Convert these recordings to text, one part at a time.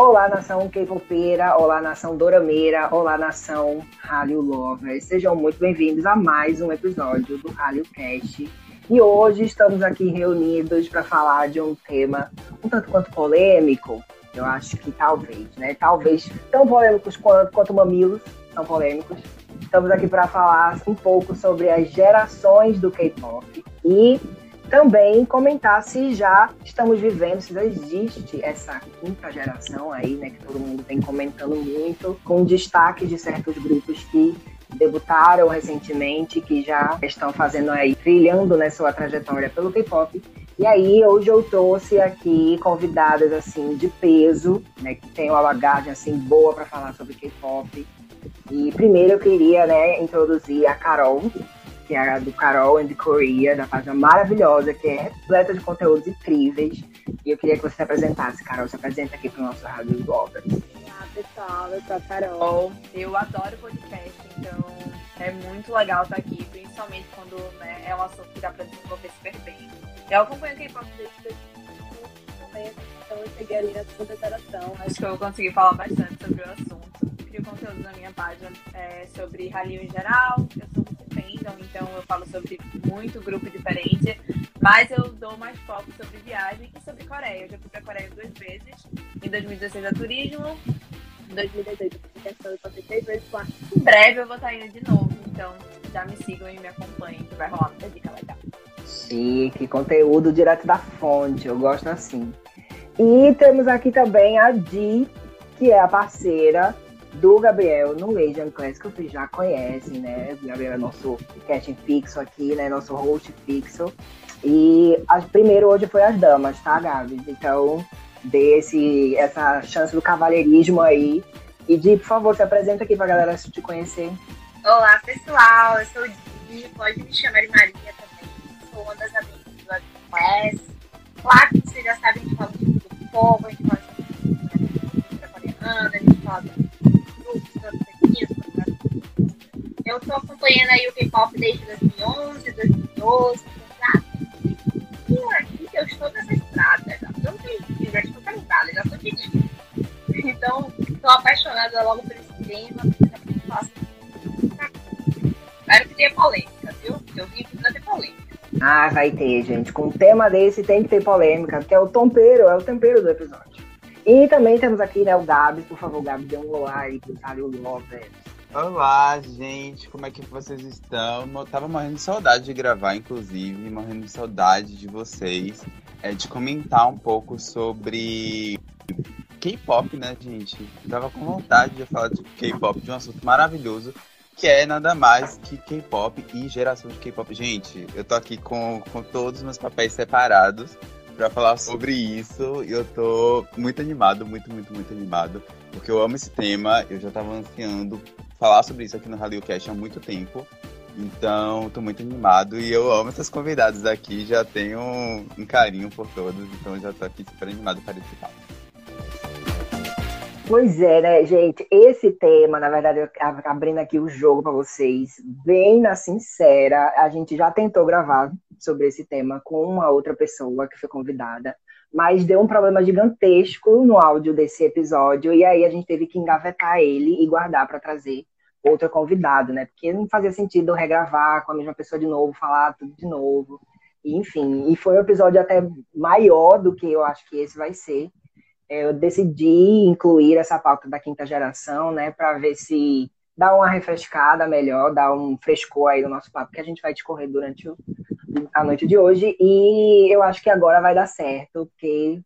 Olá, nação K-Popeira, olá, nação Dorameira, olá, nação Hallyu Lovers. Sejam muito bem-vindos a mais um episódio do Hallyu Cast. E hoje estamos aqui reunidos para falar de um tema um tanto quanto polêmico. Eu acho que talvez, né? Talvez tão polêmicos quanto, quanto mamilos são polêmicos. Estamos aqui para falar um pouco sobre as gerações do K-pop e também comentar se já estamos vivendo, se já existe essa quinta geração aí, né, que todo mundo vem comentando muito, com destaque de certos grupos que debutaram recentemente, que já estão fazendo aí, trilhando né, sua trajetória pelo K-pop. E aí, hoje eu trouxe aqui convidadas, assim, de peso, né, que tem uma bagagem, assim, boa para falar sobre K-pop. E primeiro eu queria, né, introduzir a Carol, que é a do Carol and Korea, da página maravilhosa, que é repleta de conteúdos incríveis. E eu queria que você se apresentasse, Carol. Se apresenta aqui para o nosso Rádio Bloggers. Olá, pessoal. Eu sou a Carol. Eu adoro podcast, então é muito legal estar aqui, principalmente quando né, é um assunto que dá para desenvolver super bem. Eu acompanho K-pop desde começo, então eu cheguei ali na segunda. Acho que eu consegui falar bastante sobre o assunto. Crio conteúdo na minha página é, sobre Hallyu em geral. Eu sou então eu falo sobre muito grupo diferente, mas eu dou mais foco sobre viagem e sobre Coreia. Eu já fui pra Coreia duas vezes, em 2016 a turismo, em 2018 eu questão eu passei três vezes. Em breve eu vou estar indo de novo, então já me sigam e me acompanhem, que vai rolar muita dica legal. Chique, conteúdo direto da fonte, eu gosto assim. E temos aqui também a Di, que é a parceira do Gabriel no Asian Class, que vocês já conhecem, né? O Gabriel é nosso casting fixo aqui, né? Nosso host fixo. E a, primeiro hoje foi as damas, tá, Gabi? Então, dê esse, essa chance do cavalheirismo aí. E Di, por favor, se apresenta aqui pra galera te conhecer. Olá, pessoal. Eu sou Di, pode me chamar de Maria também. Sou uma das amigas do Asian Class. Claro que vocês já sabem, a gente fala do povo, a gente fala de cultura coreana, a gente fala eu estou acompanhando aí o K-pop desde 2011, 2012, e aqui eu estou nessa estrada, já estou aqui, já estou já estou pedindo. Então, estou apaixonada logo por esse tema, Espero que tenha polêmica, viu? Eu vim aqui pra ter polêmica. Ah, vai ter, gente. Com um tema desse tem que ter polêmica, porque é o tempero, é o tempero do episódio. E também temos aqui, né, o Gabs. Por favor, Gabs, dê um like pro Sário Lopes. Olá, gente, como é que vocês estão? Eu tava morrendo de saudade de gravar, inclusive, morrendo de saudade de vocês, é, de comentar um pouco sobre K-pop, né, gente? Eu tava com vontade de falar de K-pop, de um assunto maravilhoso, que é nada mais que K-pop e geração de K-pop. Gente, eu tô aqui com, com todos os meus papéis separados para falar sobre isso. E eu tô muito animado, muito, muito, muito animado. Porque eu amo esse tema. Eu já tava ansiando falar sobre isso aqui no Radio Cast há muito tempo. Então, tô muito animado e eu amo essas convidadas aqui. Já tenho um, um carinho por todos. Então, já tô aqui super animado para esse papo. Pois é, né, gente? Esse tema, na verdade, eu abrindo aqui o jogo para vocês, bem na sincera, a gente já tentou gravar sobre esse tema com uma outra pessoa que foi convidada, mas deu um problema gigantesco no áudio desse episódio e aí a gente teve que engavetar ele e guardar para trazer outro convidado, né? Porque não fazia sentido regravar com a mesma pessoa de novo, falar tudo de novo. Enfim, e foi um episódio até maior do que eu acho que esse vai ser eu decidi incluir essa pauta da quinta geração, né, para ver se dá uma refrescada melhor, dá um frescor aí no nosso papo que a gente vai discorrer durante a noite de hoje. E eu acho que agora vai dar certo, porque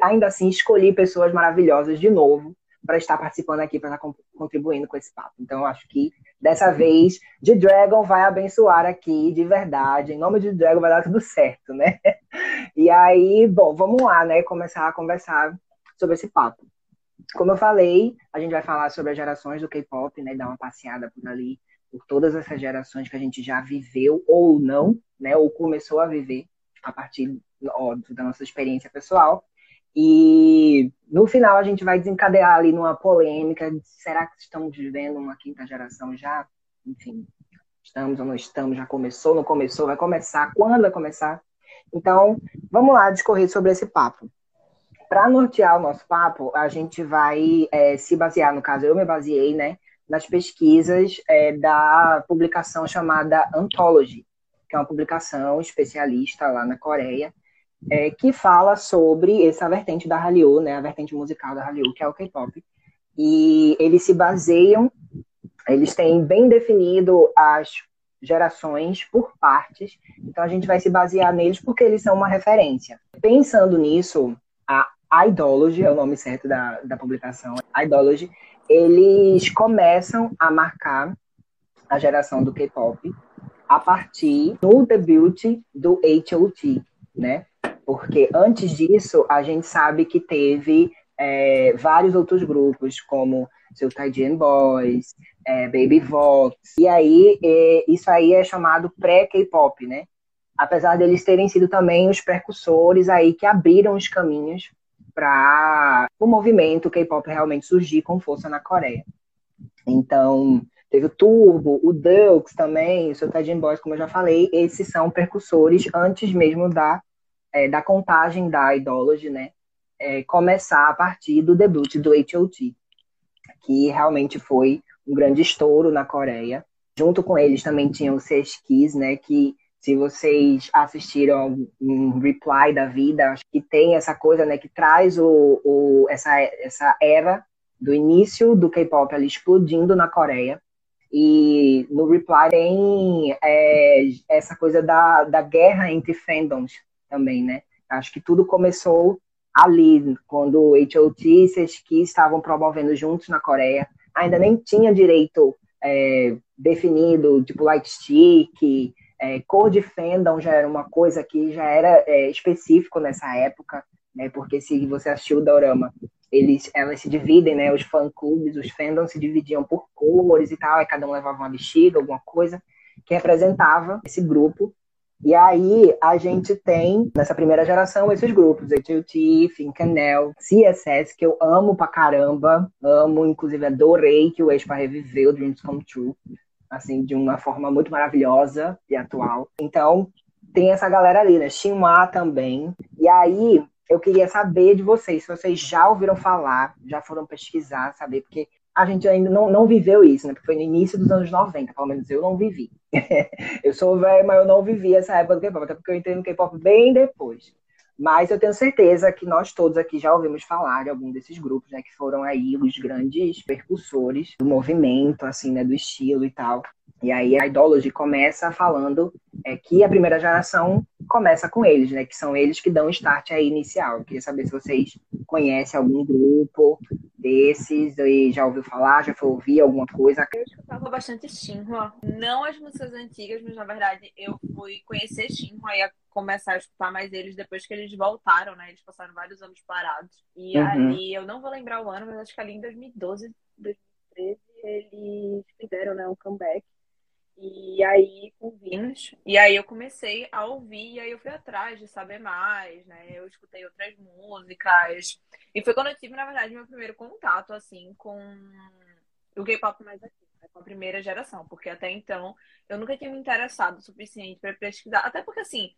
ainda assim escolhi pessoas maravilhosas de novo para estar participando aqui, para estar contribuindo com esse papo. Então, eu acho que dessa vez, de Dragon vai abençoar aqui, de verdade. Em nome de Dragon vai dar tudo certo, né? E aí, bom, vamos lá, né? Começar a conversar sobre esse papo. Como eu falei, a gente vai falar sobre as gerações do K-pop, né? Dar uma passeada por ali, por todas essas gerações que a gente já viveu ou não, né? Ou começou a viver a partir, óbvio, da nossa experiência pessoal. E no final a gente vai desencadear ali numa polêmica: será que estamos vivendo uma quinta geração já? Enfim, estamos ou não estamos? Já começou, não começou? Vai começar? Quando vai começar? Então, vamos lá discorrer sobre esse papo. Para nortear o nosso papo, a gente vai é, se basear, no caso, eu me baseei, né, nas pesquisas é, da publicação chamada Anthology, que é uma publicação especialista lá na Coreia, é, que fala sobre essa vertente da Hallyu, né, a vertente musical da Hallyu, que é o K-pop. E eles se baseiam, eles têm bem definido as gerações por partes, então a gente vai se basear neles porque eles são uma referência. Pensando nisso, a Idology é o nome certo da, da publicação, Idology, eles começam a marcar a geração do K-pop a partir do debut do H.O.T., né? Porque antes disso, a gente sabe que teve é, vários outros grupos, como seu Taijian Boys, é, Baby Vox, e aí é, isso aí é chamado pré-K-pop, né? Apesar deles terem sido também os precursores aí que abriram os caminhos para o movimento K-pop realmente surgir com força na Coreia. Então, teve o Turbo, o Dux também, o seu Tajin Boys, como eu já falei, esses são precursores antes mesmo da, é, da contagem da Idology, né? É, começar a partir do debut do H.O.T., que realmente foi um grande estouro na Coreia. Junto com eles também tinham os Kiss, né? Que se vocês assistiram um reply da vida, acho que tem essa coisa, né, que traz o, o essa, essa era do início do K-pop ali explodindo na Coreia. E no reply tem é, essa coisa da, da guerra entre fandoms também, né? Acho que tudo começou ali, quando H.O.T. e Seski estavam promovendo juntos na Coreia. Ainda nem tinha direito é, definido, tipo, light stick, é, cor de fandom já era uma coisa que já era é, específico nessa época, né? Porque se você assistiu o Dorama, eles, elas se dividem, né? Os fã-clubes, os fandoms se dividiam por cores e tal, aí cada um levava uma bexiga, alguma coisa que representava esse grupo. E aí a gente tem, nessa primeira geração, esses grupos, H.O.T., Fincanel, CSS, que eu amo pra caramba, amo, inclusive adorei que o ex reviveu Dreams Come True assim, de uma forma muito maravilhosa e atual. Então, tem essa galera ali, né? Shinhwa também. E aí, eu queria saber de vocês, se vocês já ouviram falar, já foram pesquisar, saber, porque a gente ainda não, não viveu isso, né? Porque foi no início dos anos 90, pelo menos eu não vivi. eu sou velho, mas eu não vivi essa época do K-pop, até porque eu entrei no K-pop bem depois. Mas eu tenho certeza que nós todos aqui já ouvimos falar de algum desses grupos, né, que foram aí os grandes percussores do movimento, assim, né, do estilo e tal. E aí a Idology começa falando é, que a primeira geração começa com eles, né? Que são eles que dão start aí inicial. Eu queria saber se vocês conhecem algum grupo desses, e já ouviu falar, já foi ouvir alguma coisa. Eu escutava bastante Shinhwa. Não as músicas antigas, mas na verdade eu fui conhecer Shinhwa e começar a escutar mais eles depois que eles voltaram, né? Eles passaram vários anos parados. E uhum. ali, eu não vou lembrar o ano, mas acho que ali em 2012, 2013, eles fizeram, né, um comeback. E aí, com Vinus. E aí eu comecei a ouvir, e aí eu fui atrás de saber mais, né? Eu escutei outras músicas. E foi quando eu tive, na verdade, meu primeiro contato, assim, com o K-pop mais aqui, né? com a primeira geração. Porque até então eu nunca tinha me interessado o suficiente para pesquisar. Até porque, assim,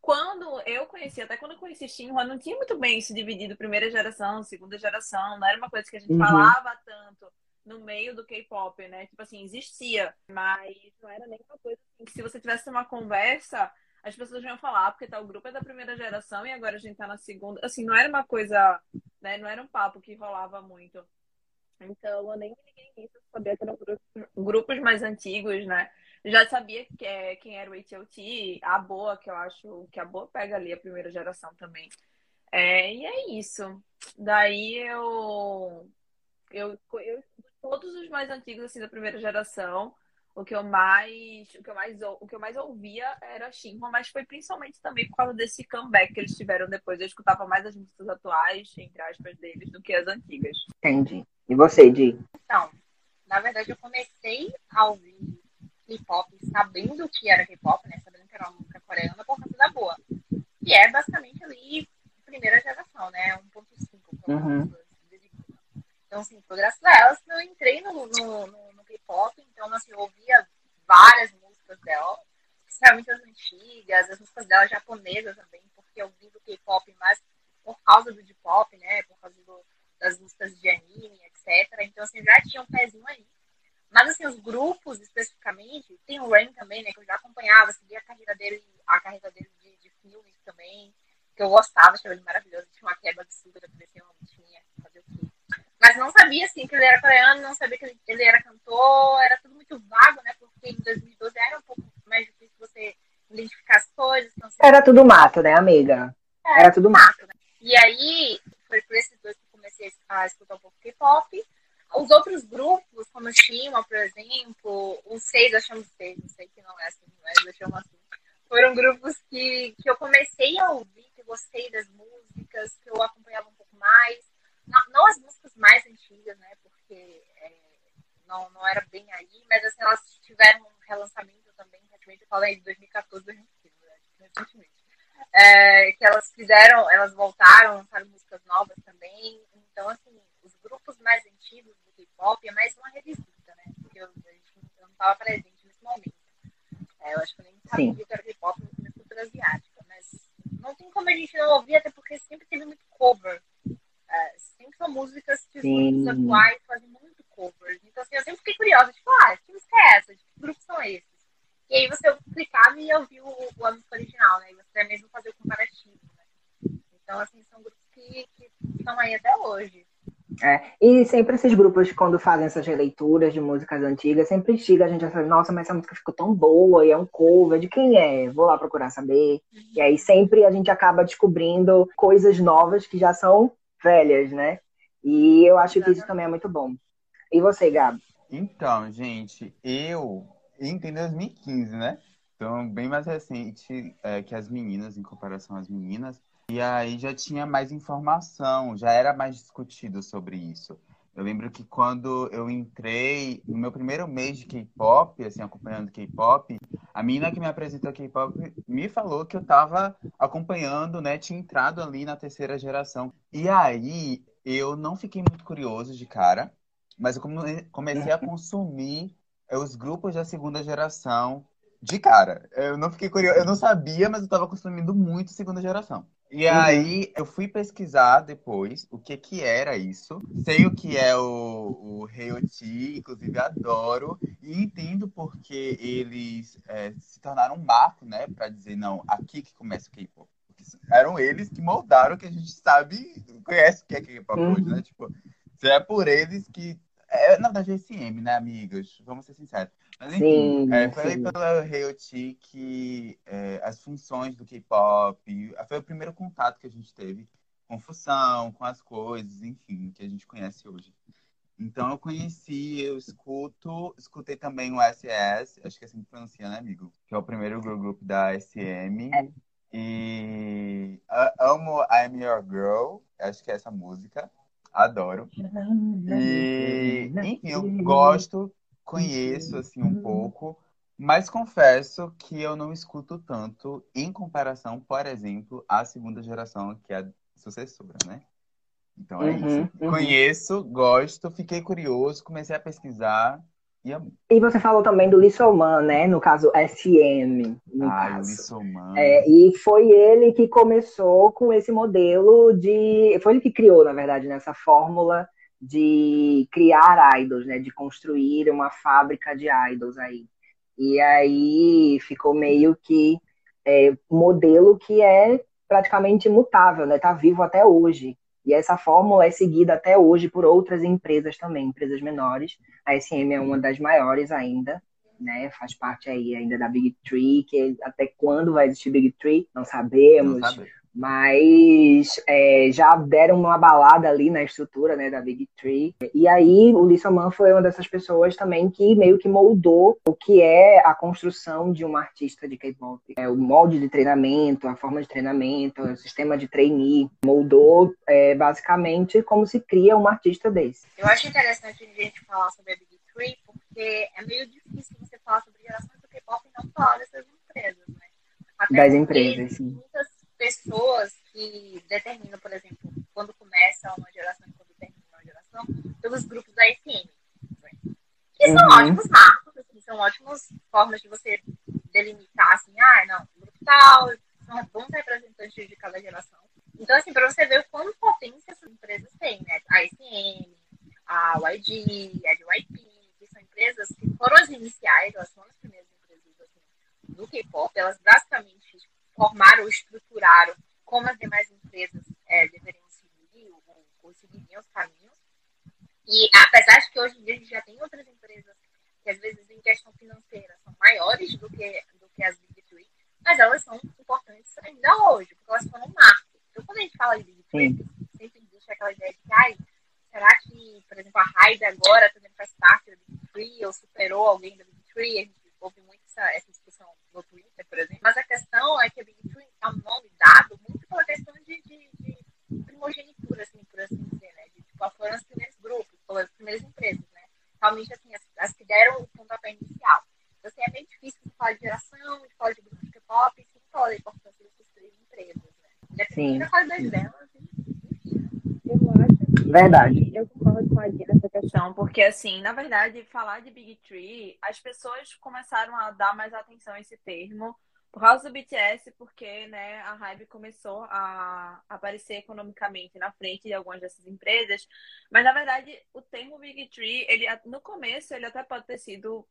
quando eu conheci, até quando eu conheci Shinhwa, não tinha muito bem isso dividido primeira geração, segunda geração. Não era uma coisa que a gente uhum. falava tanto no meio do K-pop, né? Tipo assim, existia, mas não era nem uma coisa assim, que se você tivesse uma conversa, as pessoas iam falar, ah, porque tal grupo é da primeira geração e agora a gente tá na segunda. Assim, não era uma coisa, né? Não era um papo que rolava muito. Então, eu nem me liguei nisso, sabia que eram grupos mais antigos, né? Já sabia que, é, quem era o H.O.T., a Boa, que eu acho que a Boa pega ali a primeira geração também. É, e é isso. Daí eu, eu, eu todos os mais antigos, assim, da primeira geração, o que eu mais, o que eu mais, o que eu mais ouvia era Shinhwa, mas foi principalmente também por causa desse comeback que eles tiveram depois. Eu escutava mais as músicas atuais, entre aspas, deles, do que as antigas. Entendi. E você, Di? Então, na verdade, eu comecei a ouvir K-pop sabendo que era K-pop, né? Sabendo que era uma música coreana por causa da boa. E é basicamente ali primeira geração, né? 1.5. Uhum. Então, assim, foi graças a elas que eu entrei no, no, no, no K-pop. Então, assim, eu ouvia várias músicas dela, especialmente as antigas, as músicas dela japonesas também, porque eu vi do K-pop mais por causa do J-pop, né? Por causa do, das músicas de anime, etc. Então, assim, já tinha um pezinho aí. Mas, assim, os grupos, especificamente, tem o Rain também, né? Que eu já acompanhava, segui a carreira dele, a carreira dele de, de filmes também, que eu gostava, achava ele maravilhoso. Tinha uma quebra absurda, fazer o quê. Mas não sabia, assim, que ele era coreano, não sabia que ele, era cantor, era tudo muito vago, né? Porque em 2012 era um pouco mais difícil você identificar as coisas. Então, era tudo mato, né, amiga? É, era tudo mato. Né? E aí, foi por esses dois que eu comecei a escutar um pouco K-pop. Os outros grupos, como o Shima, por exemplo, os seis, eu chamo seis, não sei que não é assim, mas eu chamo assim. Foram grupos que, que eu comecei a ouvir, que gostei das músicas, que eu acompanhava um pouco mais. Não, não as músicas mais antigas, né? Porque é, não, não era bem aí, mas assim, elas tiveram um relançamento também, recentemente, eu falei de 2014, 2015, né? recentemente. É, que elas fizeram, elas voltaram, lançaram músicas novas também. Então, assim, os grupos mais antigos do K-pop é mais uma revisita, né? Porque eu, eu não estava presente nesse momento. É, eu acho que eu nem sabia Sim. que era K-pop na cultura asiática, mas não tem como a gente não ouvir, até porque sempre teve muito cover. É, são músicas que os grupos atuais fazem muito covers. Então, assim, eu sempre fiquei curiosa, tipo, ah, que música é essa? Que grupos são esses? E aí você clicava e ouvia o, o música original, né? E você até mesmo fazer o comparativo, né? Então, assim, são grupos que, que estão aí até hoje. É, e sempre esses grupos, quando fazem essas releituras de músicas antigas, sempre instiga a gente a falar, nossa, mas essa música ficou tão boa, e é um cover, de quem é? Vou lá procurar saber. Uhum. E aí sempre a gente acaba descobrindo coisas novas que já são velhas, né? E eu acho que isso também é muito bom. E você, Gabi? Então, gente, eu entrei em 2015, né? Então, bem mais recente é, que as meninas, em comparação às meninas. E aí já tinha mais informação, já era mais discutido sobre isso. Eu lembro que quando eu entrei no meu primeiro mês de K-pop, assim, acompanhando K-pop, a menina que me apresentou K-pop me falou que eu estava acompanhando, né, tinha entrado ali na terceira geração. E aí eu não fiquei muito curioso de cara, mas eu comecei a consumir é, os grupos da segunda geração de cara. Eu não fiquei curioso, eu não sabia, mas eu estava consumindo muito segunda geração. E uhum. aí eu fui pesquisar depois o que que era isso. Sei o que é o, o Heioti, inclusive adoro. E entendo porque eles é, se tornaram um marco, né? Pra dizer, não, aqui que começa o K-pop. Eram eles que moldaram o que a gente sabe, conhece o que é K-pop uhum. hoje, né? Tipo, se é por eles que é, na verdade, é SM, né, amigas? Vamos ser sinceros. Mas enfim, sim, é, foi sim. pela Heioti que é, as funções do K-pop foi o primeiro contato que a gente teve com função, com as coisas, enfim, que a gente conhece hoje. Então eu conheci, eu escuto, escutei também o SS, acho que é assim que pronuncia, né, amigo? Que é o primeiro girl group da SM. É. E amo I'm Your Girl, acho que é essa música. Adoro. E, enfim, eu gosto, conheço assim um pouco, mas confesso que eu não escuto tanto em comparação, por exemplo, à segunda geração, que é a sucessora, né? Então é uhum, isso. Uhum. Conheço, gosto, fiquei curioso, comecei a pesquisar e você falou também do Lissoman, né? No caso, SM. No ah, caso. Lissoman. É, e foi ele que começou com esse modelo de. Foi ele que criou, na verdade, nessa fórmula de criar idols, né? De construir uma fábrica de idols aí. E aí ficou meio que é, modelo que é praticamente imutável, né? Tá vivo até hoje. E essa fórmula é seguida até hoje por outras empresas também, empresas menores. A SM é uma das maiores ainda, né? Faz parte aí ainda da Big Tree, que até quando vai existir Big Tree, não sabemos. Não sabe mas é, já deram uma balada ali na estrutura né, da Big Tree. E aí o Lisa Man foi uma dessas pessoas também que meio que moldou o que é a construção de uma artista de K-pop. É, o molde de treinamento, a forma de treinamento, o sistema de trainee, moldou é, basicamente como se cria um artista desse. Eu acho interessante a gente falar sobre a Big Tree, porque é meio difícil você falar sobre gerações do K-pop e não falar dessas empresas, né? Até das empresas, sim. Muitas pessoas que determinam, por exemplo, quando começa uma geração e quando termina uma geração, pelos grupos da SM. Que são uhum. ótimos marcos, assim, são ótimas formas de você delimitar, assim, ah, não, grupo tal, são bons representantes de cada geração. Então, assim, para você ver o quanto potência essas empresas têm, né? A SM, a YG, a YP, que são empresas que foram as iniciais, elas foram as primeiras empresas assim, do K-pop, elas basicamente formaram, estruturaram como as demais empresas é, deveriam seguir, ou, ou seguiriam os caminhos. E apesar de que hoje em dia a gente já tem outras empresas que às vezes em questão financeira são maiores do que, do que as Big Three, mas elas são importantes ainda hoje, porque elas foram um marco. Então, quando a gente fala de Big Three, sempre existe aquela ideia de que, ai, será que, por exemplo, a Raid agora também faz parte da Big Three, ou superou alguém da Big Three? A gente ouve muito essa, essa discussão no Twitter, por exemplo. Mas a questão é que a Big Three é um nome dado muito pela questão de, de, de primogenitura, assim, por assim dizer, né? De, tipo, foram os primeiros grupos, foram as primeiras empresas, né? Realmente, assim, as, as que deram o pontapé inicial. Então, assim, é meio difícil de falar de geração, de falar de grupos de K-pop, sem falar da importância dessas três empresas, né? Independente da qualidade delas, eu acho Verdade. Eu concordo com a Dina nessa questão, porque assim, na verdade, falar de Big Tree, as pessoas começaram a dar mais atenção a esse termo por causa do BTS, porque né, a Hybe começou a aparecer economicamente na frente de algumas dessas empresas. Mas na verdade, o termo Big Tree, ele no começo ele até pode ter sido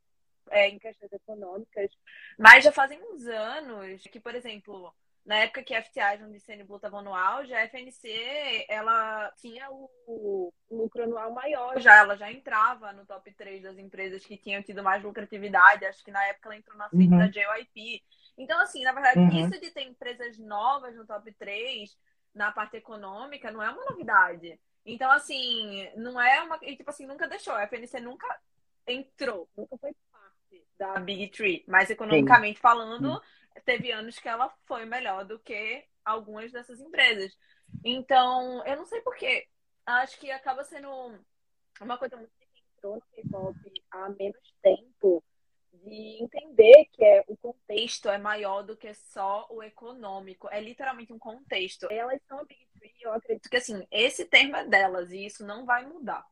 é, em questões econômicas, mas já fazem uns anos que, por exemplo, na época que a FTI e o Blue estavam no auge, a FNC ela tinha o, o, lucro anual maior já, ela já entrava no top 3 das empresas que tinham tido mais lucratividade, acho que na época ela entrou na frente uhum. da JYP. Então, assim, na verdade, uhum. isso de ter empresas novas no top 3 na parte econômica não é uma novidade. Então, assim, não é uma. E, tipo assim, nunca deixou. A FNC nunca entrou, nunca foi parte da Big Tree. Mas economicamente Sim. falando, Sim teve anos que ela foi melhor do que algumas dessas empresas. Então, eu não sei porquê. Acho que acaba sendo uma coisa muito que entrou no K-pop há menos tempo de entender que é, o contexto é maior do que só o econômico. É literalmente um contexto. Elas são a Big Three, eu acredito que assim, esse termo é delas e isso não vai mudar.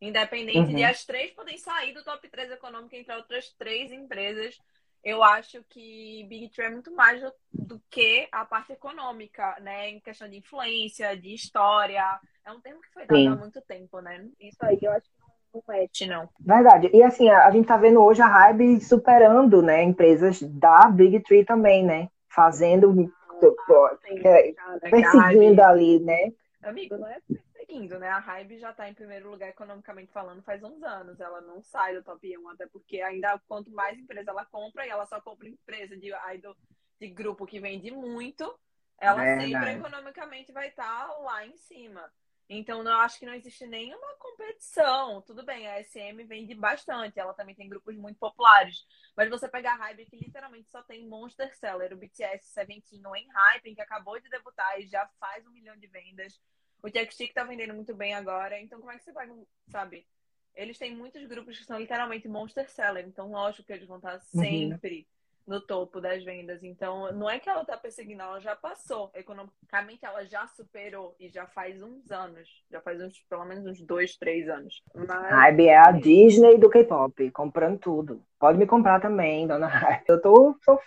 Independente uhum. de as três poderem sair do top 3 econômico entre outras três empresas eu acho que Big Tree é muito mais do, do, que a parte econômica, né? Em questão de influência, de história. É um termo que foi dado Sim. há muito tempo, né? Isso aí eu acho que não, mete, não. Verdade. E assim, a, a gente tá vendo hoje a Hybe superando, né, empresas da Big Tree também, né? Fazendo. Ah, é, perseguindo ali, né? Amigo, não é seguindo, né? A Hybe já está em primeiro lugar economicamente falando faz uns anos. Ela não sai do top 1, até porque ainda quanto mais empresa ela compra, e ela só compra empresa de idol de grupo que vende muito, ela Verdade. sempre economicamente vai estar tá lá em cima. Então, eu acho que não existe nenhuma competição. Tudo bem, a SM vende bastante, ela também tem grupos muito populares. Mas você pegar a Hype, que literalmente só tem Monster Seller, o BTS Seventeen em Hype, que acabou de debutar e já faz um milhão de vendas. O Jack Stick tá vendendo muito bem agora, então como é que você vai, sabe? Eles têm muitos grupos que são literalmente monster seller, então lógico que eles vão estar uhum. sempre uhum. no topo das vendas. Então, não é que ela tá perseguindo, ela já passou. Economicamente, ela já superou e já faz uns anos. Já faz uns, pelo menos uns dois, três anos. Mas... Hybe é a Disney do K-pop, comprando tudo. Pode me comprar também, dona Hybe. Eu tô, tô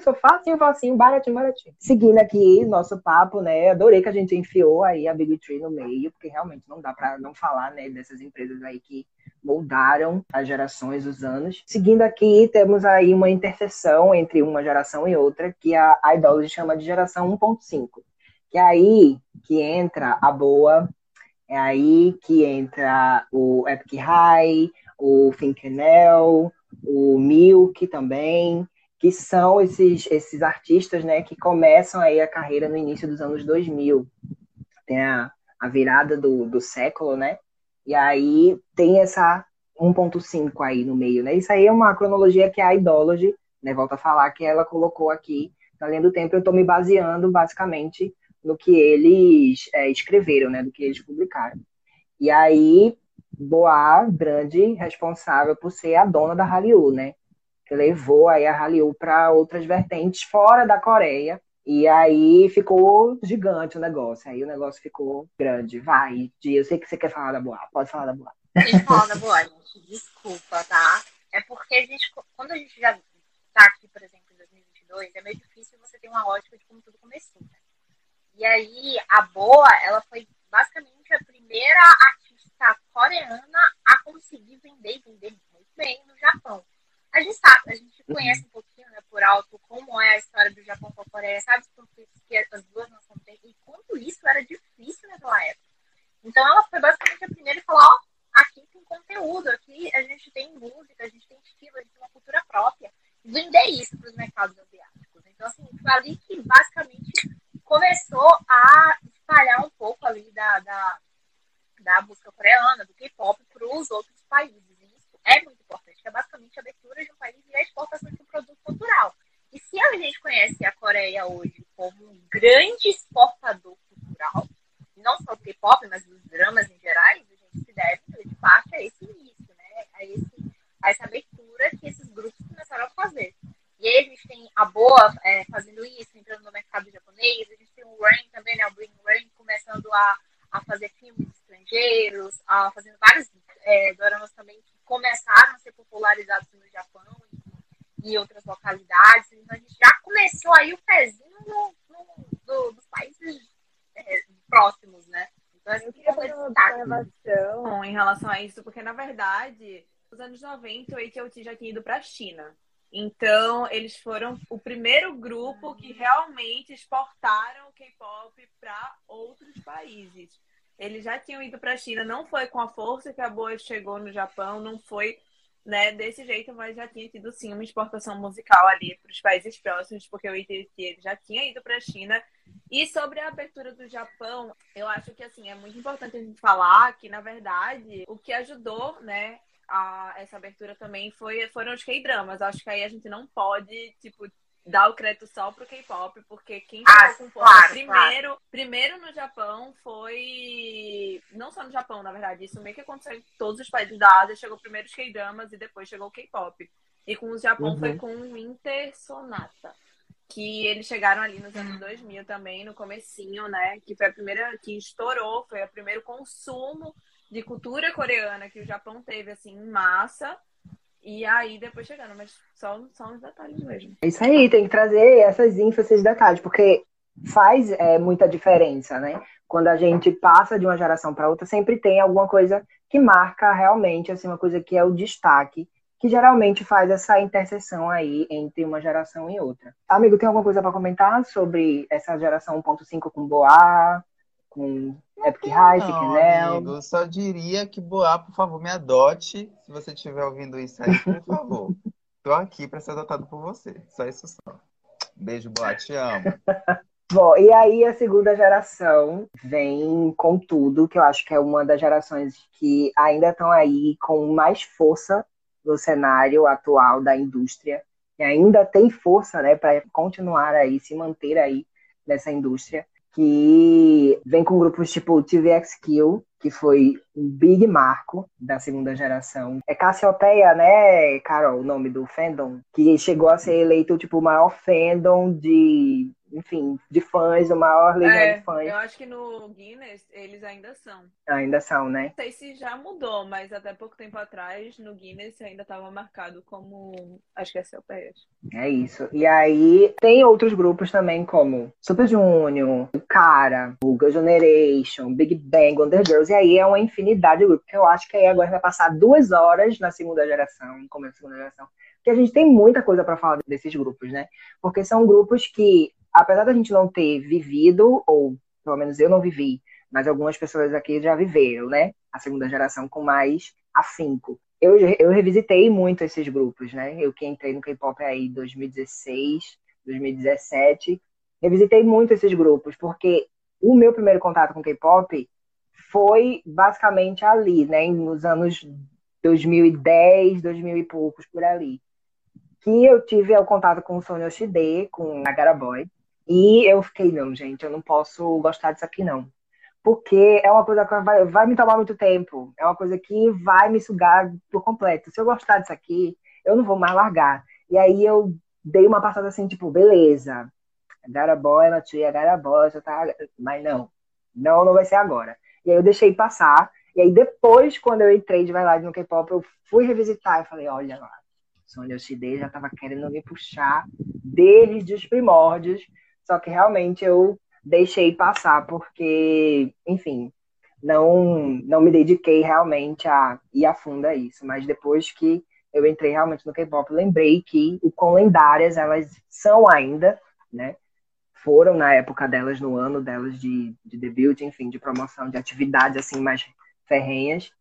sou facinho, facinho, baratinho, baratinho. Seguindo aqui nosso papo, né? Adorei que a gente enfiou aí a Big Tree no meio, porque realmente não dá para não falar, né, dessas empresas aí que moldaram as gerações, os anos. Seguindo aqui, temos aí uma interseção entre uma geração e outra, que a Idology chama de geração 1.5. Que é aí que entra a boa, é aí que entra o Epic High, o Finkenel, o Milk também, que são esses, esses artistas né, que começam aí a carreira no início dos anos 2000. Tem a, a virada do, do século, né? E aí tem essa 1.5 aí no meio, né? Isso aí é uma cronologia que a Idology, né, volta a falar, que ela colocou aqui na linha do tempo. Eu estou me baseando basicamente no que eles é, escreveram, né? Do que eles publicaram. E aí, Boa, grande responsável por ser a dona da Hallyu, né? Levou aí a Hallyu para outras vertentes fora da Coreia. E aí ficou gigante o negócio. Aí o negócio ficou grande. Vai, Dia, eu sei que você quer falar da Boa. Pode falar da Boa. Deixa eu falar da Boa, gente. Desculpa, tá? É porque a gente, quando a gente já tá aqui, por exemplo, em 2022, é meio difícil você ter uma lógica de como tudo começou, né? E aí, a Boa, ela foi basicamente a primeira artista coreana a conseguir vender e vender muito bem no Japão. A gente sabe, a gente uhum. conhece um pouquinho né, por alto como é a história do Japão com a Coreia, sabe os conflitos que as duas não são e quanto isso era difícil naquela época. Então ela foi basicamente a primeira a falar, ó, aqui tem conteúdo, aqui a gente tem música, a gente tem estilo, a gente tem uma cultura própria. E vender isso para os mercados asiáticos. Então, assim, foi ali que basicamente começou a espalhar um pouco ali da, da, da música coreana, do K-pop, para os outros países. É muito importante, que é basicamente a abertura de um país e a exportação de um produto cultural. E se a gente conhece a Coreia hoje como um grande exportador cultural, não só do K-pop, mas dos dramas em geral, a gente se deve, de parte, a esse início, né? A, esse, a essa abertura que esses grupos começaram a fazer. E aí a gente tem a Boa é, fazendo isso, entrando no mercado japonês, a gente tem o Rain também, né? O Bring Rain começando a, a fazer filmes estrangeiros, a, fazendo vários é, doramas também que começaram a ser popularizados no Japão e, e outras localidades. Então a gente já começou aí o pezinho no, no, do, dos países é, próximos, né? Então, eu queria fazer uma observação isso, porque na verdade, nos anos 90, o AT&T já tinha ido para a China. Então, eles foram o primeiro grupo que realmente exportaram o K-pop para outros países. Eles já tinham ido para a China, não foi com a força que a Boa chegou no Japão, não foi né, desse jeito, mas já tinha tido sim uma exportação musical ali para os países próximos, porque o ITT já tinha ido para a China. E sobre a abertura do Japão, eu acho que assim é muito importante a gente falar que na verdade o que ajudou, né, a essa abertura também foi foram os K-dramas. Acho que aí a gente não pode tipo dar o crédito só pro K-pop, porque quem ah, com força claro, primeiro, claro. primeiro no Japão foi. Não só no Japão, na verdade, isso meio que aconteceu em todos os países da Ásia. Chegou primeiro os K-dramas e depois chegou o K-pop. E com o Japão uhum. foi com o Inter Sonata. Que eles chegaram ali nos anos 2000 também, no comecinho, né? Que foi a primeira que estourou, foi o primeiro consumo de cultura coreana que o Japão teve, assim, em massa. E aí depois chegando, mas só, só uns detalhes mesmo. É isso aí, tem que trazer essas ênfases de detalhes, porque faz é, muita diferença, né? Quando a gente passa de uma geração para outra, sempre tem alguma coisa que marca realmente, assim, uma coisa que é o destaque, que geralmente faz essa interseção aí entre uma geração e outra. Amigo, tem alguma coisa para comentar sobre essa geração 1.5 com Boa, com Epic High, Pequenel. Amigo, só diria que Boa, por favor, me adote. Se você estiver ouvindo isso aí, por favor. Tô aqui para ser adotado por você. Só isso só. Beijo, Boa, te amo. Bom, e aí a segunda geração vem com tudo, que eu acho que é uma das gerações que ainda estão aí com mais força no cenário atual da indústria, e ainda tem força, né, para continuar aí, se manter aí nessa indústria que vem com grupos tipo TVX Kill, que foi um big marco da segunda geração. É Cassiopeia, né, Carol, o nome do fandom, que chegou a ser eleito tipo o maior fandom de enfim, de fãs, o maior legião é, de fãs. Eu acho que no Guinness eles ainda são. Ainda são, né? Não sei se já mudou, mas até pouco tempo atrás no Guinness ainda estava marcado como acho que é seu PS. É isso. E aí tem outros grupos também como Super Junior, Cara, Google Generation, Big Bang, Wonder Girls, e aí é uma infinidade de grupos. Eu acho que aí agora vai passar duas horas na segunda geração, no começo da segunda geração que a gente tem muita coisa para falar desses grupos, né? Porque são grupos que apesar da gente não ter vivido, ou pelo menos eu não vivi, mas algumas pessoas aqui já viveram, né? A segunda geração com mais afinco. Eu, eu revisitei muito esses grupos, né? Eu que entrei no K-pop aí em 2016, 2017, revisitei muito esses grupos, porque o meu primeiro contato com K-pop foi basicamente ali, né? Nos anos 2010, 2000 e poucos, por ali. Que eu tive o contato com o Sony Oshide, com a Garaboy. E eu fiquei, não, gente, eu não posso gostar disso aqui, não. Porque é uma coisa que vai, vai me tomar muito tempo. É uma coisa que vai me sugar por completo. Se eu gostar disso aqui, eu não vou mais largar. E aí eu dei uma passada assim, tipo, beleza. Garaboy, Matia, Garaboy, já tá. Mas não. Não, não vai ser agora. E aí eu deixei passar. E aí depois, quando eu entrei de verdade no K-pop, eu fui revisitar e falei, olha lá, Sônia Oshide já tava querendo me puxar desde os primórdios só que realmente eu deixei passar porque, enfim, não, não me dediquei realmente a ir a fundo a isso. Mas depois que eu entrei realmente no K-pop, lembrei que o quão lendárias elas são ainda, né? Foram na época delas, no ano delas de, de debut, enfim, de promoção, de atividades assim mais ferrenhas.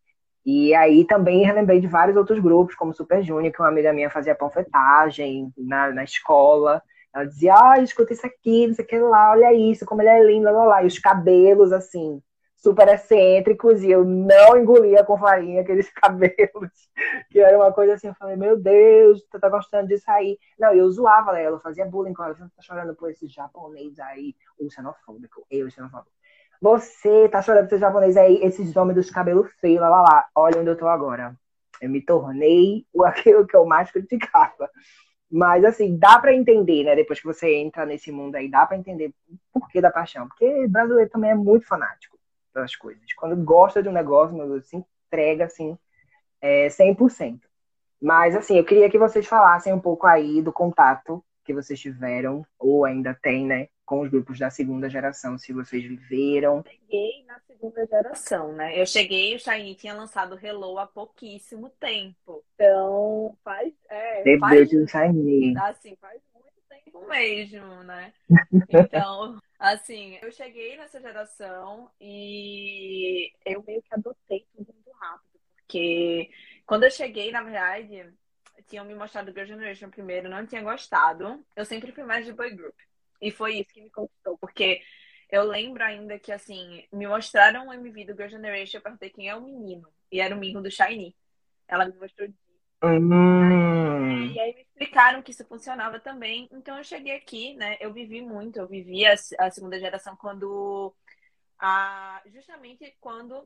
E aí também relembrei de vários outros grupos, como Super Junior, que uma amiga minha fazia panfletagem na, na escola. Ela dizia, ah, escuta isso aqui, não sei o que lá, olha isso, como ele é lindo, lá, lá, lá. E os cabelos, assim, super excêntricos e eu não engolia com farinha aqueles cabelos, que era uma coisa assim, eu falei, meu Deus, tu tá gostando disso aí. Não, eu zoava ela, eu fazia bullying com ela, você tá chorando por esse japonês aí, o xenofóbico, eu xenofóbico. Você tá chorando por esse japonês aí, esses homens dos cabelos feios, lá, lá, lá, olha onde eu tô agora. Eu me tornei aquilo que eu mais criticava. Mas, assim, dá para entender, né? Depois que você entra nesse mundo aí, dá para entender o porquê da paixão. Porque brasileiro também é muito fanático das coisas. Quando gosta de um negócio, meu Deus, se entrega assim, é, 100%. Mas, assim, eu queria que vocês falassem um pouco aí do contato que vocês tiveram, ou ainda tem, né, com os grupos da segunda geração, se vocês viveram. Cheguei na segunda geração, né? Eu cheguei, o Shiny tinha lançado Hello há pouquíssimo tempo. Então, faz. É, Debut faz, do Shiny. Assim, faz muito tempo mesmo, né? Então, Assim, eu cheguei nessa geração e eu meio que adotei tudo muito rápido, porque quando eu cheguei, na verdade, tinham me mostrado Girl Generation primeiro, não tinha gostado. Eu sempre fui mais de boy group. E foi isso que me conquistou, porque eu lembro ainda que, assim, me mostraram o MV do Girl Generation, eu perguntei quem é o menino. E era o menino do Shiny. Ela me mostrou Hum. E aí me explicaram que isso funcionava também. Então eu cheguei aqui, né? Eu vivi muito, eu vivi a, a segunda geração quando a, justamente quando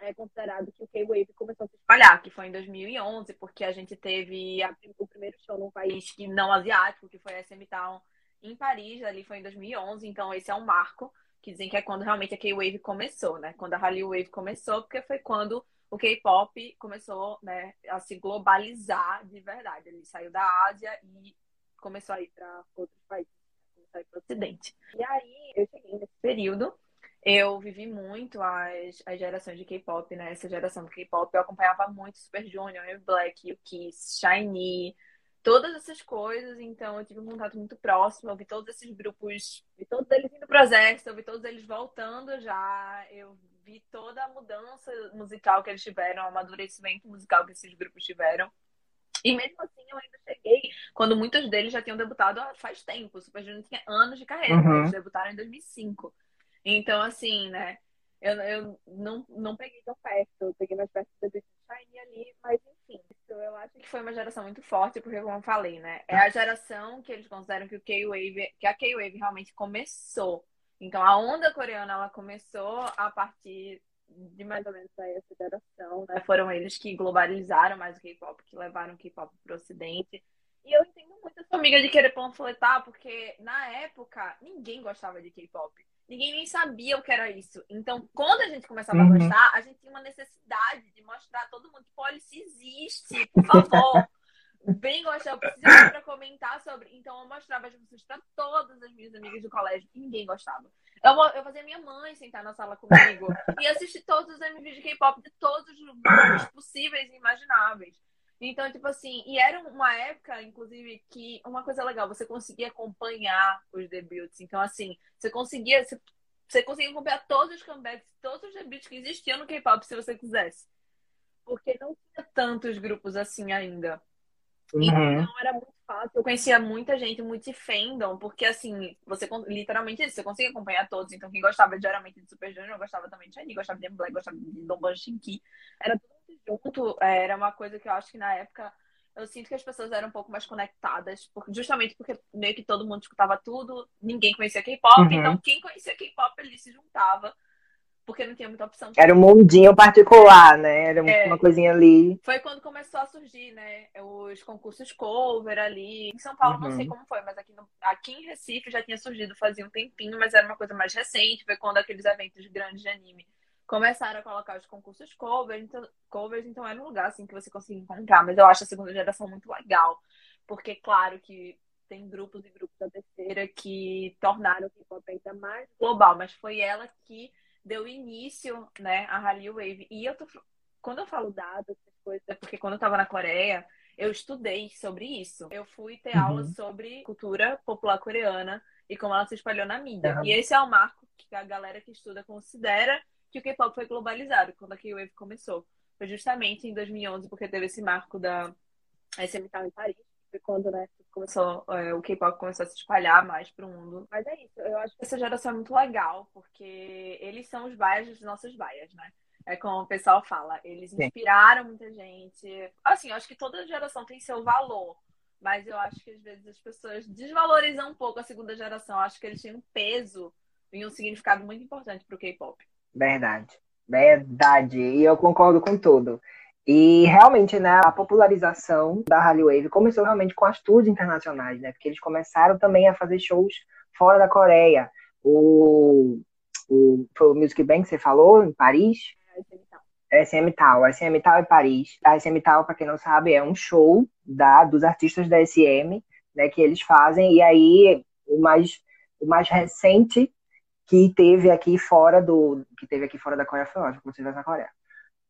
é considerado que o K-Wave começou a se espalhar, que foi em 2011, porque a gente teve a, o primeiro show num país que não asiático, que foi a SM Town em Paris, ali foi em 2011, então esse é um marco, que dizem que é quando realmente a K-Wave começou, né? Quando a Hallyu Wave começou, porque foi quando o K-pop começou né, a se globalizar de verdade. Ele saiu da Ásia e começou a ir para outros países, começou a ir para o Ocidente. E aí eu cheguei nesse período. Eu vivi muito as, as gerações de K-pop, né? Essa geração do K-pop. Eu acompanhava muito Super Junior, Black, o Kiss, Shiny, todas essas coisas. Então eu tive um contato muito próximo. Eu vi todos esses grupos, vi todos eles indo pro exército, eu vi todos eles voltando já. Eu vi toda a mudança musical que eles tiveram, o amadurecimento musical que esses grupos tiveram. E mesmo assim, eu ainda cheguei quando muitos deles já tinham debutado faz tempo. O Super Junior tinha anos de carreira, uhum. eles debutaram em 2005. Então, assim, né? Eu, eu não, não peguei tão perto, eu peguei mais perto do Shine ali, mas enfim. Eu acho que foi uma geração muito forte, porque, como eu falei, né? É a geração que eles consideram que o K-Wave, que a K-Wave realmente começou. Então, a onda coreana ela começou a partir de mais ou menos essa geração, né? Foram eles que globalizaram mais o K-pop, que levaram o K-pop para o Ocidente. E eu entendo muito essa amiga de querer panfletar, porque na época ninguém gostava de K-pop. Ninguém nem sabia o que era isso. Então, quando a gente começava uhum. a gostar, a gente tinha uma necessidade de mostrar a todo mundo que, isso existe, por favor. bem gostar, eu precisava para comentar sobre. Então eu mostrava as músicas para todas as minhas amigas do colégio ninguém gostava. Eu, eu fazia minha mãe sentar na sala comigo e assistir todos os MVs de K-pop de todos os grupos possíveis e imagináveis. Então, tipo assim, e era uma época, inclusive, que uma coisa legal, você conseguia acompanhar os debuts. Então, assim, você conseguia, você, você conseguia acompanhar todos os comebacks, todos os debuts que existiam no K-pop, se você quisesse. Porque não tinha tantos grupos assim ainda. Uhum. Então era muito fácil. Eu conhecia muita gente, muito fandom, porque assim, você literalmente isso, você consegue acompanhar todos. Então, quem gostava geralmente de Super Junior, gostava também de Shiny, gostava de Black, gostava de Dongbang Shinki. Era tudo junto. É, era uma coisa que eu acho que na época eu sinto que as pessoas eram um pouco mais conectadas, justamente porque meio que todo mundo escutava tudo, ninguém conhecia K-pop, uhum. então quem conhecia K-pop ele se juntava porque não tinha muita opção. Era um mundinho particular, né? Era é, uma coisinha ali. Foi quando começou a surgir, né? Os concursos cover ali. Em São Paulo, uhum. não sei como foi, mas aqui, no, aqui em Recife já tinha surgido fazia um tempinho, mas era uma coisa mais recente. Foi quando aqueles eventos grandes de anime começaram a colocar os concursos covers. Então, covers, então era um lugar assim que você conseguia encontrar. Mas eu acho a segunda geração muito legal. Porque, claro que tem grupos e grupos da terceira que tornaram o K-pop ainda mais global, mas foi ela que deu início, né, à Hallyu Wave. E eu tô, quando eu falo dados, coisas, é porque quando eu estava na Coreia, eu estudei sobre isso. Eu fui ter uhum. aulas sobre cultura popular coreana e como ela se espalhou na mídia. Uhum. E esse é o marco que a galera que estuda considera que o K-pop foi globalizado quando a K-Wave começou. Foi justamente em 2011, porque teve esse marco da SM Town em Paris, foi quando né, começou, é, o K-pop começou a se espalhar mais para o mundo. Mas é isso, eu acho que essa geração é muito legal, porque eles são os baias dos nossos baias, né? É como o pessoal fala, eles inspiraram muita gente. Assim, eu acho que toda geração tem seu valor, mas eu acho que às vezes as pessoas desvalorizam um pouco a segunda geração. Eu acho que eles têm um peso e um significado muito importante para o K-pop. Verdade, verdade. E eu concordo com tudo. E realmente, né, a popularização da Hallyu Wave começou realmente com as tours internacionais, né? Porque eles começaram também a fazer shows fora da Coreia. O, o, foi o Music Bank que você falou, em Paris. SM Tal. SM Tal é Paris. A SM Tal, para quem não sabe, é um show da, dos artistas da SM, né, que eles fazem. E aí, o mais, o mais recente que teve aqui fora do. Que teve aqui fora da Coreia foi ótimo, como se na Coreia.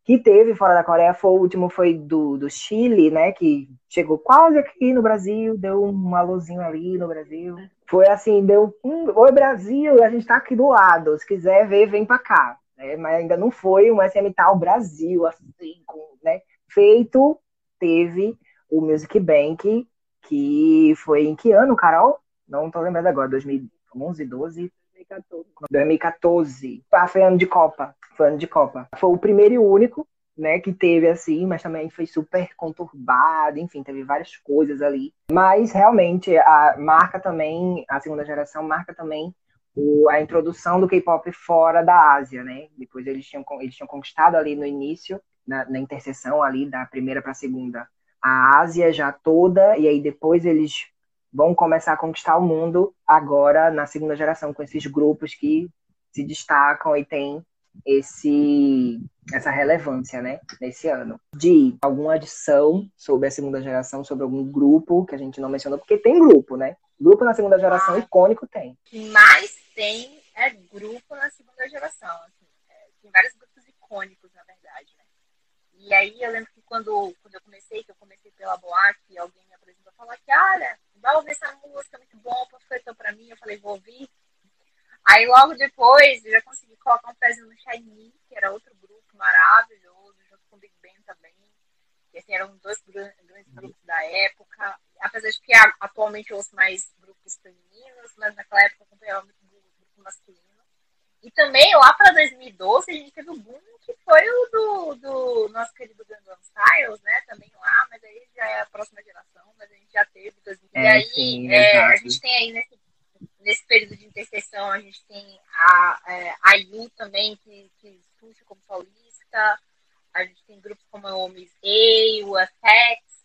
Que teve fora da Coreia foi o último, foi do, do Chile, né? Que chegou quase aqui no Brasil, deu um alôzinho ali no Brasil. Foi assim, deu. um Oi, Brasil, a gente tá aqui do lado. Se quiser ver, vem pra cá né? mas ainda não foi um SM Tal Brasil, assim, com, né? feito, teve o Music Bank, que foi em que ano, Carol? Não tô lembrando agora, 2011, 12? 2014. 2014. Ah, foi ano de Copa. Foi ano de Copa. Foi o primeiro e único, né, que teve assim, mas também foi super conturbado, enfim, teve várias coisas ali. Mas realmente a marca também, a segunda geração marca também o, a introdução do K-pop fora da Ásia, né? Depois eles tinham, eles tinham conquistado ali no início, na, na interseção ali da primeira para a segunda, a Ásia já toda, e aí depois eles vão começar a conquistar o mundo agora na segunda geração, com esses grupos que se destacam e têm esse essa relevância, né, nesse ano. De alguma adição sobre a segunda geração, sobre algum grupo que a gente não mencionou, porque tem grupo, né? Grupo na segunda geração icônico tem. Mas tem é, grupo na segunda geração. Assim, é, tem vários grupos icônicos, na verdade, né? E aí eu lembro que quando, quando eu comecei, que eu comecei pela boate, alguém me apresentou e falou que, olha, vai ouvir essa música, muito bom, ofereceu pra mim, eu falei, vou ouvir. Aí logo depois eu já consegui colocar um pezinho no Shiny, que era outro grupo maravilhoso, junto com o Big Ben também. E assim, eram dois grandes grupos da época. Apesar de que atualmente eu ouço mais grupos femininos, mas naquela época eu acompanhava muito masculino. E também, lá para 2012, a gente teve um boom que foi o do, do nosso querido Gangnam Styles, né? Também lá, mas aí já é a próxima geração, mas a gente já teve. É, e aí, sim, é, a gente tem aí nesse, nesse período de interseção, a gente tem a, é, a Yu também, que, que surge como solista. A gente tem grupos como o Miss A, o FX,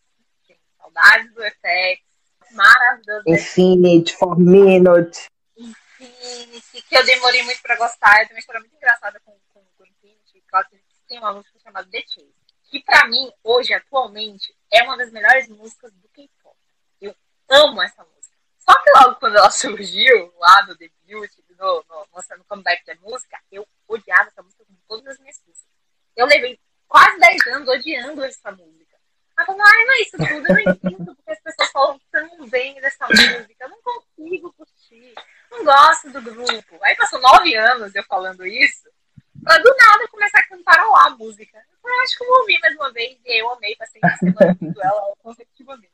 saudades do FX, maravilhoso. Infinite, for Minute. Que eu demorei muito pra gostar. Eu também história muito engraçada com, com, com Infinity. Claro que tem uma música chamada The Chase. Que pra mim, hoje, atualmente, é uma das melhores músicas do K-pop. Eu amo essa música. Só que logo quando ela surgiu, lá no debut, no, no, mostrando o comeback da música, eu odiava essa música com todas as minhas músicas. Eu levei quase 10 anos odiando essa música. Ela falou, ai, não é isso tudo, eu não entendo porque as pessoas falam tão bem dessa música, eu não consigo curtir não gosto do grupo. Aí passou nove anos eu falando isso, pra do nada começar a cantarolar a música. Eu falei, acho que eu vou ouvir mais uma vez e eu amei, passei uma semana ouvindo ela consecutivamente.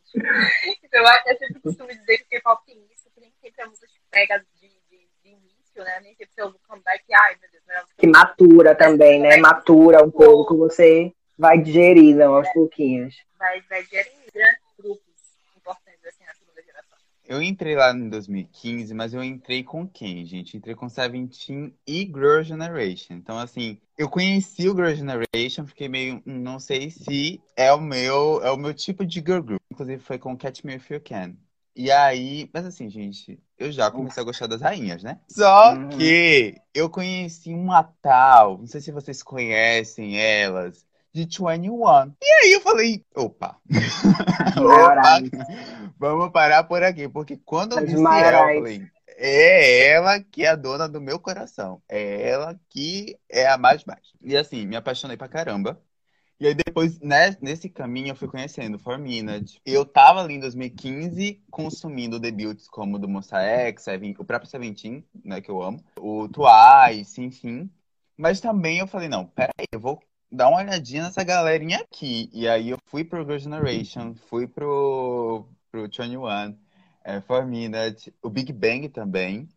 Então eu sempre costumo dizer que o K-pop tem isso, que nem sempre a música te pega de, de, de início, né? Nem sempre você ouve o comeback, ai meu Deus, não Que matura também, né? Matura um pouco, você vai digerindo aos pouquinhos. Vai, vai digerindo grandes grupos importantes assim na segunda geração. Eu entrei lá em 2015, mas eu entrei com quem, gente? Entrei com Seventeen e Girl Generation. Então, assim, eu conheci o Girl Generation, fiquei meio, hum, não sei se é o meu, é o meu tipo de girl group. Inclusive foi com Catch Me If You Can. E aí, mas assim, gente, eu já comecei a gostar das rainhas, né? Só uhum. que eu conheci uma tal, não sei se vocês conhecem elas, de 21. E aí eu falei, opa, Maiorais. vamos parar por aqui, porque quando eu disse ela, eu falei, é ela que é a dona do meu coração, é ela que é a mais mais. E assim, me apaixonei pra caramba. E aí depois, né, nesse caminho, eu fui conhecendo Minute. Eu tava ali em 2015 consumindo debuts como do Monsta X, Seven- o próprio Seventeen, né, que eu amo, o Twice, enfim. Mas também eu falei, não, peraí, eu vou dar uma olhadinha nessa galerinha aqui. E aí eu fui pro Girl Generation, fui pro, pro 21, é, For Minute, o Big Bang também.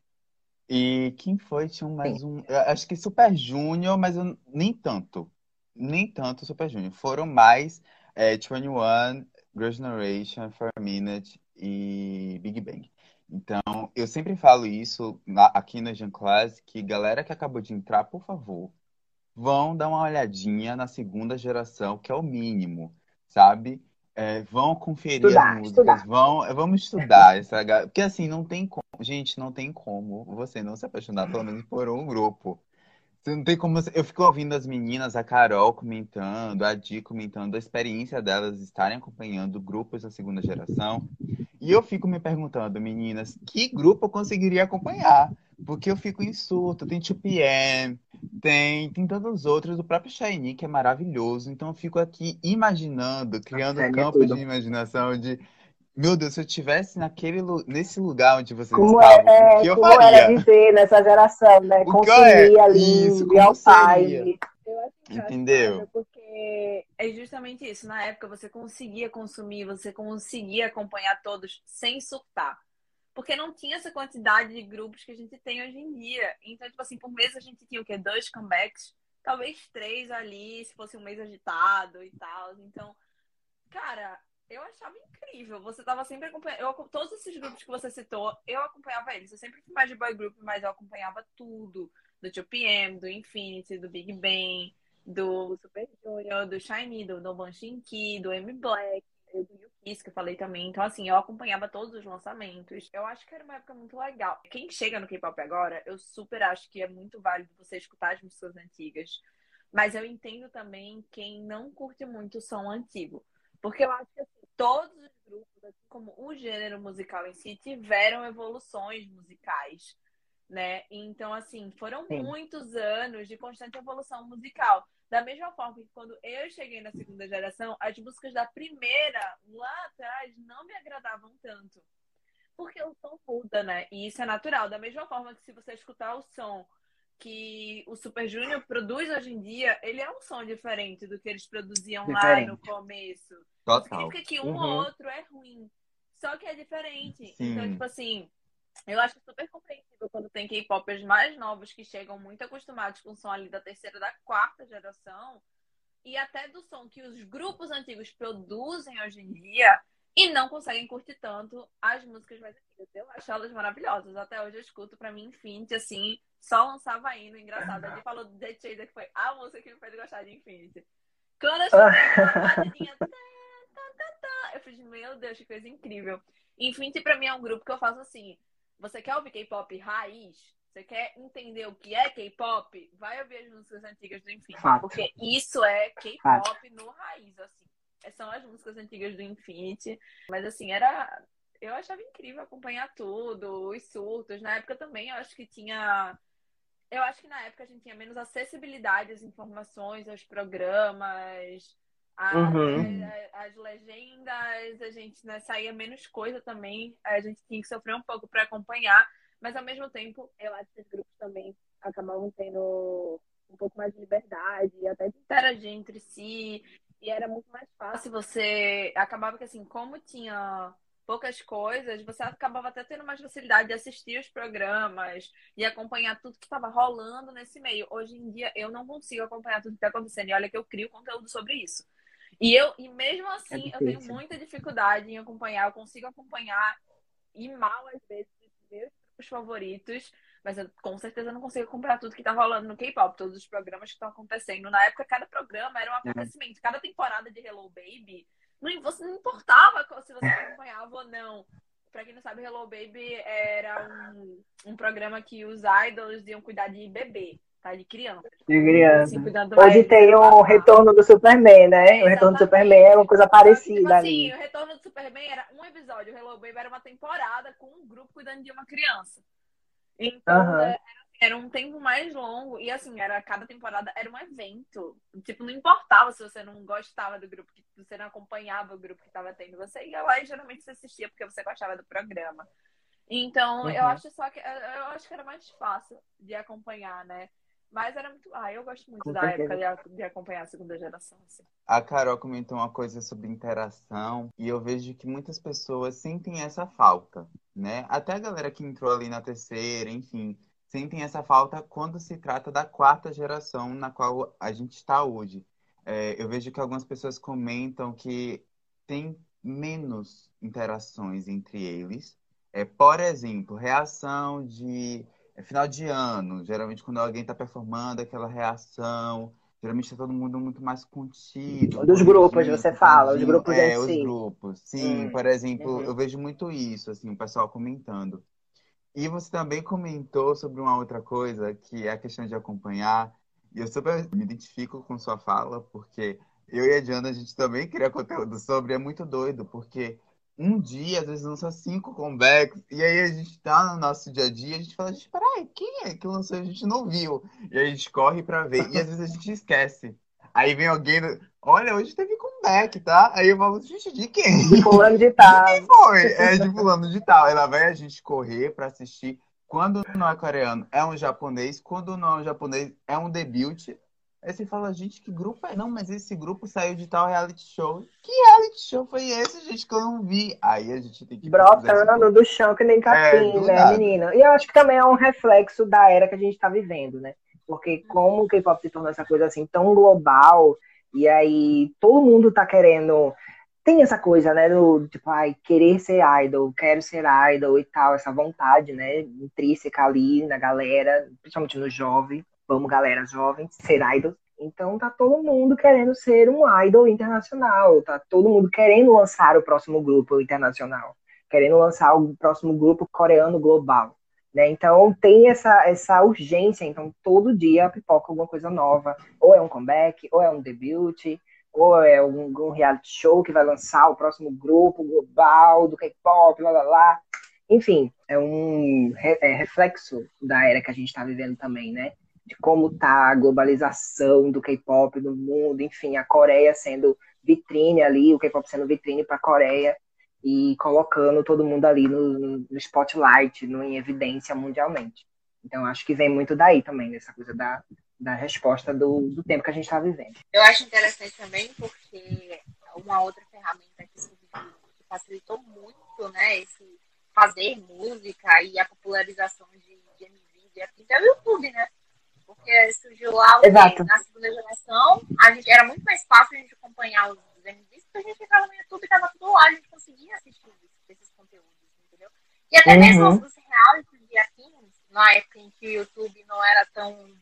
E quem foi? Tinha um mais um. eu Acho que Super Junior, mas eu- nem tanto. Nem tanto Super Junior. Foram mais é, 21, Girl Generation, For Minute e Big Bang. Então, eu sempre falo isso na- aqui na Jean Class, que galera que acabou de entrar, por favor, vão dar uma olhadinha na segunda geração, que é o mínimo, sabe? É, vão conferir Estudar, as músicas, estudar. vão, vamos estudar essa, porque assim, não tem como, gente, não tem como você não se apaixonar pelo menos por um grupo. Você não tem como. Eu fico ouvindo as meninas, a Carol comentando, a Di comentando a experiência delas estarem acompanhando grupos da segunda geração. E eu fico me perguntando, meninas, que grupo eu conseguiria acompanhar? Porque eu fico em surto. Tem 2PM, tem, tem tantos outros, o próprio Shiny, que é maravilhoso. Então eu fico aqui imaginando, criando Shiny é campos tudo. de imaginação de. Meu Deus, se eu estivesse naquele, nesse lugar onde vocês Como, estavam, é, o que eu como era faria? viver nessa geração, né? O que Consumir é? ali, Isso, real time. Eu acho engraçado Entendeu? Porque é justamente isso. Na época você conseguia consumir, você conseguia acompanhar todos sem surtar. Porque não tinha essa quantidade de grupos que a gente tem hoje em dia. Então, tipo assim, por mês a gente tinha o quê? Dois comebacks? Talvez três ali, se fosse um mês agitado e tal. Então, cara, eu achava incrível. Você tava sempre acompanhando. Eu, todos esses grupos que você citou, eu acompanhava eles. Eu sempre fui mais de boy group, mas eu acompanhava tudo. Do 2PM, do Infinity, do Big Bang, do Super Junior, do Shiny, do Noban Shinki, do M Black, do Yukis, que eu falei também. Então, assim, eu acompanhava todos os lançamentos. Eu acho que era uma época muito legal. Quem chega no K-pop agora, eu super acho que é muito válido você escutar as músicas antigas. Mas eu entendo também quem não curte muito o som antigo. Porque eu acho que assim, todos os grupos, assim como o gênero musical em si, tiveram evoluções musicais, né? Então, assim, foram Sim. muitos anos de constante evolução musical. Da mesma forma que quando eu cheguei na segunda geração, as músicas da primeira, lá atrás, não me agradavam tanto. Porque o som muda, né? E isso é natural. Da mesma forma que se você escutar o som que o Super Junior produz hoje em dia, ele é um som diferente do que eles produziam lá Diferente. no começo. Total. Significa que um Uhum. ou outro é ruim. Só que é diferente. Sim. Então, tipo assim, eu acho super compreensível quando tem K-popers mais novos que chegam muito acostumados com o som ali da terceira, da quarta geração. E até do som que os grupos antigos produzem hoje em dia e não conseguem curtir tanto as músicas mais antigas. Eu acho elas maravilhosas. Até hoje eu escuto pra mim Infinity, assim, só lançava indo. Engraçado. Gente falou do The Chaser, que foi a música que me fez gostar de Infinity. Quando eu escutei batidinha, tá, tá, eu falei, meu Deus, que coisa incrível. Infinity pra mim é um grupo que eu faço assim. Você quer ouvir K-pop raiz? Você quer entender o que é K-pop? Vai ouvir as músicas antigas do Infinity. Fato. Porque isso é K-pop no raiz, assim. São as músicas antigas do Infinity. Mas assim, era. Eu achava incrível acompanhar tudo, os surtos. Na época também eu acho que tinha. Eu acho que na época a gente tinha menos acessibilidade às informações, aos programas, a- Uhum. a- as legendas, a gente né, saía menos coisa também. A gente tinha que sofrer um pouco para acompanhar. Mas ao mesmo tempo, eu acho que os grupos também acabavam tendo um pouco mais de liberdade, até de interagir entre si. E era muito mais fácil você. Acabava que assim, como tinha poucas coisas, você acabava até tendo mais facilidade de assistir os programas e acompanhar tudo que estava rolando nesse meio. Hoje em dia eu não consigo acompanhar tudo que está acontecendo. E olha que eu crio conteúdo sobre isso. E eu, e mesmo assim, eu tenho muita dificuldade em acompanhar. Eu consigo acompanhar e mal às vezes os meus grupos favoritos, mas eu com certeza não consigo acompanhar tudo que tá rolando no K-pop, todos os programas que estão acontecendo. Na época, cada programa era um acontecimento, cada temporada de Hello Baby, não, você não importava se você acompanhava ou não. Pra quem não sabe, Hello Baby era um, um programa que os idols iam cuidar de bebê. Tá? De criança. De criança. Assim, Hoje tem do o retorno do Superman, né? O retorno do Exatamente. Superman é uma coisa Só que, parecida tipo ali. assim, o retorno do Superman era um episódio, o Hello Baby era uma temporada com um grupo cuidando de uma criança. Então, Aham. é, era um tempo mais longo e assim, era cada temporada era um evento. Tipo, não importava se você não gostava do grupo, que você não acompanhava o grupo que estava tendo, você ia lá e geralmente você assistia porque você gostava do programa. Então, eu Uhum. acho só que eu acho que era mais fácil de acompanhar, né? Mas era muito. Ah, eu gosto muito Com da certeza. época de, de acompanhar a segunda geração. Assim. A Carol comentou uma coisa sobre interação e eu vejo que muitas pessoas sentem essa falta, né? Até a galera que entrou ali na terceira, enfim, sentem essa falta quando se trata da quarta geração na qual a gente está hoje. É, eu vejo que algumas pessoas comentam que tem menos interações entre eles. É, por exemplo, reação de é, final de ano, geralmente quando alguém está performando aquela reação. Geralmente tá todo mundo muito mais contido. Dos grupos, você fala, os grupos É, em os si. grupos. Sim, Hum, por exemplo, uhum. eu vejo muito isso, assim, o pessoal comentando. E você também comentou sobre uma outra coisa, que é a questão de acompanhar. E eu super me identifico com sua fala, porque eu e a Diana, a gente também cria conteúdo sobre, é muito doido, porque um dia, às vezes, lança cinco comebacks, e aí a gente tá no nosso dia a dia, a gente fala, gente, peraí, quem é que lançou? A gente não viu. E aí a gente corre pra ver, e às vezes a gente esquece. Aí vem alguém, olha, hoje teve comeback, tá? Aí eu falo, gente, de quem? De fulano de tal. Quem foi? É de fulano de tal. Ela vai a gente correr pra assistir. Quando não é coreano, é um japonês. Quando não é um japonês, é um debut. Aí você fala, gente, que grupo é? Não, mas esse grupo saiu de tal reality show. Que reality show foi esse, gente, que eu não vi? Aí a gente tem que Brotando do chão que nem capim, É, né, nada. menina? E eu acho que também é um reflexo da era que a gente tá vivendo, né? Porque como o K-pop se tornou essa coisa assim tão global, e aí todo mundo tá querendo. Tem essa coisa, né? Do tipo, ai, querer ser idol, quero ser idol e tal, essa vontade, né? Intrínseca ali na galera, principalmente no jovem. Vamos, galera jovem, ser idol. Então tá todo mundo querendo ser um idol internacional, tá todo mundo querendo lançar o próximo grupo internacional, querendo lançar o próximo grupo coreano global. Né? Então tem essa, essa urgência, então todo dia pipoca alguma coisa nova, ou é um comeback, ou é um debut, ou é um, um reality show que vai lançar o próximo grupo global do K-pop, lá lá lá. Enfim, é um re- é reflexo da era que a gente está vivendo também, né? De como tá a globalização do K-pop no mundo, enfim, a Coreia sendo vitrine ali, o K-pop sendo vitrine para a Coreia e colocando todo mundo ali no, no spotlight, no, em evidência mundialmente. Então, acho que vem muito daí também, dessa coisa da, da resposta do, do tempo que a gente está vivendo. Eu acho interessante também porque uma outra ferramenta que, facilitou muito, né, esse fazer música e a popularização de, de MV e afins é o YouTube, né? Porque surgiu lá? Exato. na segunda geração, a gente, era muito mais fácil a gente acompanhar os MVs, porque a gente entrava no YouTube e tava tudo lá, a gente conseguia assistir esses conteúdos, entendeu? E até Uhum. mesmo os realities de afins, na época em que o YouTube não era tão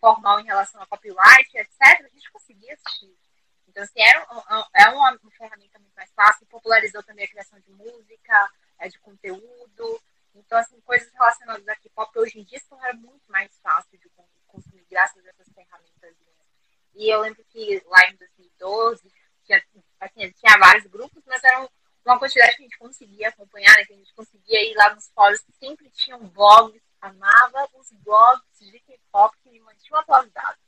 formal em relação a copyright, etc., a gente conseguia assistir. Então, assim, era, um- é uma ferramenta muito mais fácil, popularizou também a criação de música, é, de conteúdo. Então, assim, coisas relacionadas a K-pop hoje em dia tornaram muito mais fácil de con- consumir graças a essas ferramentas. E eu lembro que lá em 2012, tinha, assim, tinha vários grupos, mas eram uma quantidade que a gente conseguia acompanhar, né, que a gente conseguia ir lá nos fóruns, que sempre tinham blogs, amava os blogs de K-pop que me mantinham atualizado.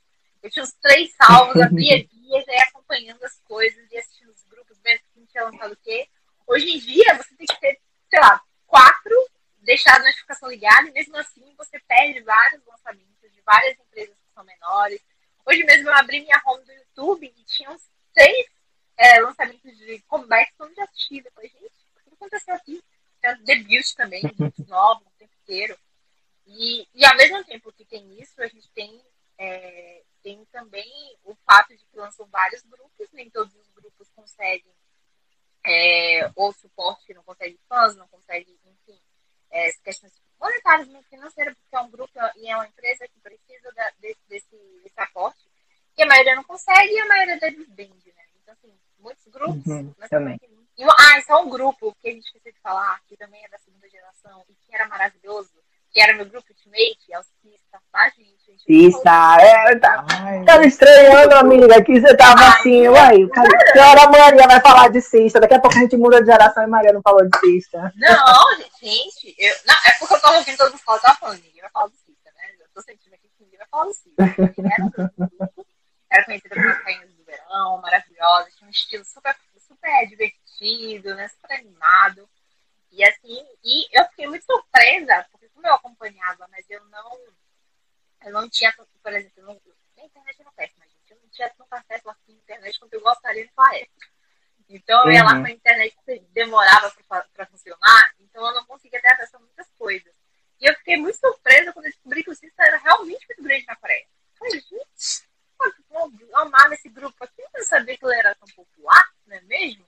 Eu tinha os três salvos, abria dias, aí acompanhando as coisas e assistindo os grupos, vendo que tinha lançado o quê. Hoje em dia, você tem que ter, sei lá, quatro, deixar a notificação ligada, e mesmo assim você perde vários lançamentos de várias empresas que são menores. Hoje mesmo eu abri minha home do YouTube e tinha uns três é, lançamentos de comeback que eu não já assisti. Falei, gente, o que aconteceu aqui? Tem debut também, de novos o tempo inteiro. E, e ao mesmo tempo que tem isso, a gente tem, é, tem também o fato de que lançam vários grupos, nem todos os grupos conseguem é, ou suporte, não consegue fãs, não consegue, enfim, é, questões monetárias, mesmo financeiras, porque é um grupo e é uma empresa que precisa da, desse, desse, desse aporte, e a maioria não consegue e a maioria deles vende, né? Então, assim, muitos grupos. Uhum, mas também. E, ah, isso é um grupo que a gente esqueceu de falar, que também é da segunda geração e que era maravilhoso, que era meu grupo Ultimate, é o Cista, tá, gente? gente. Pista, é, tá, tava estranhando, amiga, que você tava Ai, assim, uai, que hora a Maria vai falar de cista? Daqui a pouco a gente muda de geração e Maria não falou de cista. Não, gente, eu, não, é porque eu tô ouvindo todos os falas, eu tava falando, ninguém vai falar do Cista, né? Eu tô sentindo aqui que ninguém vai falar do Cista. Era, era conhecida pelas rainhas do verão, maravilhosa, tinha um estilo super, super divertido, né? Super animado. E assim, e eu fiquei muito surpresa, porque como eu acompanhava, mas eu não, eu não tinha, por exemplo, eu não, a internet não péssima, gente. Eu não tinha tanto acesso assim, à internet quanto eu gostaria naquela época. Então eu ia lá Uhum. com a internet demorava para funcionar, então eu não conseguia ter acesso a muitas coisas. E eu fiquei muito surpresa quando eu descobri que o Cista era realmente muito grande na Coreia. Eu Falei, gente, eu amava esse grupo aqui, eu não sabia que ele era tão popular, não é mesmo?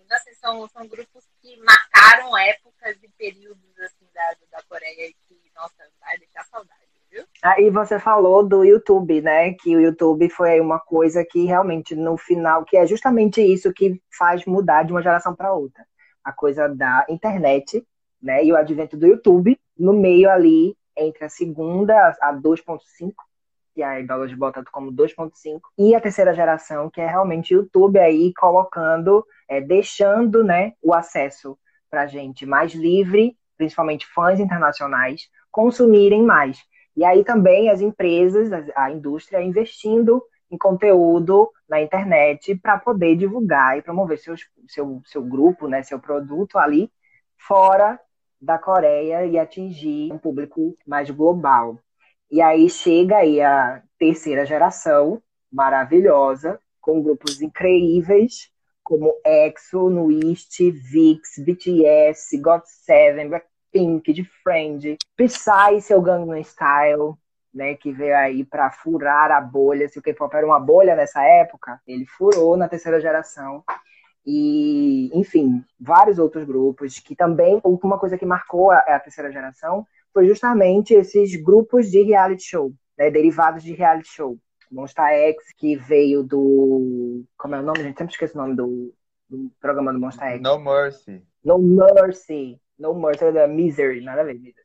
Então, assim, são, são grupos que marcaram épocas e períodos assim, da, da Coreia e que, nossa, vai deixar saudade, viu? Aí você falou do YouTube, né? Que o YouTube foi uma coisa que realmente no final, que é justamente isso que faz mudar de uma geração para outra. A coisa da internet, né? E o advento do YouTube, no meio ali, entre a segunda, a 2.5, que a Idolatry bota como 2.5, e a terceira geração, que é realmente o YouTube aí colocando, é, deixando né, o acesso para gente mais livre, principalmente fãs internacionais, consumirem mais. E aí também as empresas, a indústria investindo em conteúdo na internet para poder divulgar e promover seus, seu, seu grupo, né, seu produto ali fora da Coreia e atingir um público mais global. E aí chega aí a terceira geração, maravilhosa, com grupos incríveis, como EXO, NUIST, VIX, BTS, GOT7, Blackpink, de Friend, Psy, seu Gangnam Style, né, que veio aí para furar a bolha. Se o K-pop era uma bolha nessa época, ele furou na terceira geração. E, enfim, vários outros grupos que também, uma coisa que marcou a, a terceira geração foi justamente esses grupos de reality show, né, derivados de reality show. Monsta X, que veio do. Como é o nome? A gente sempre esquece o nome do, do programa do Monsta X. No Mercy. No Mercy. No Mercy, da Misery, nada a ver, Misery.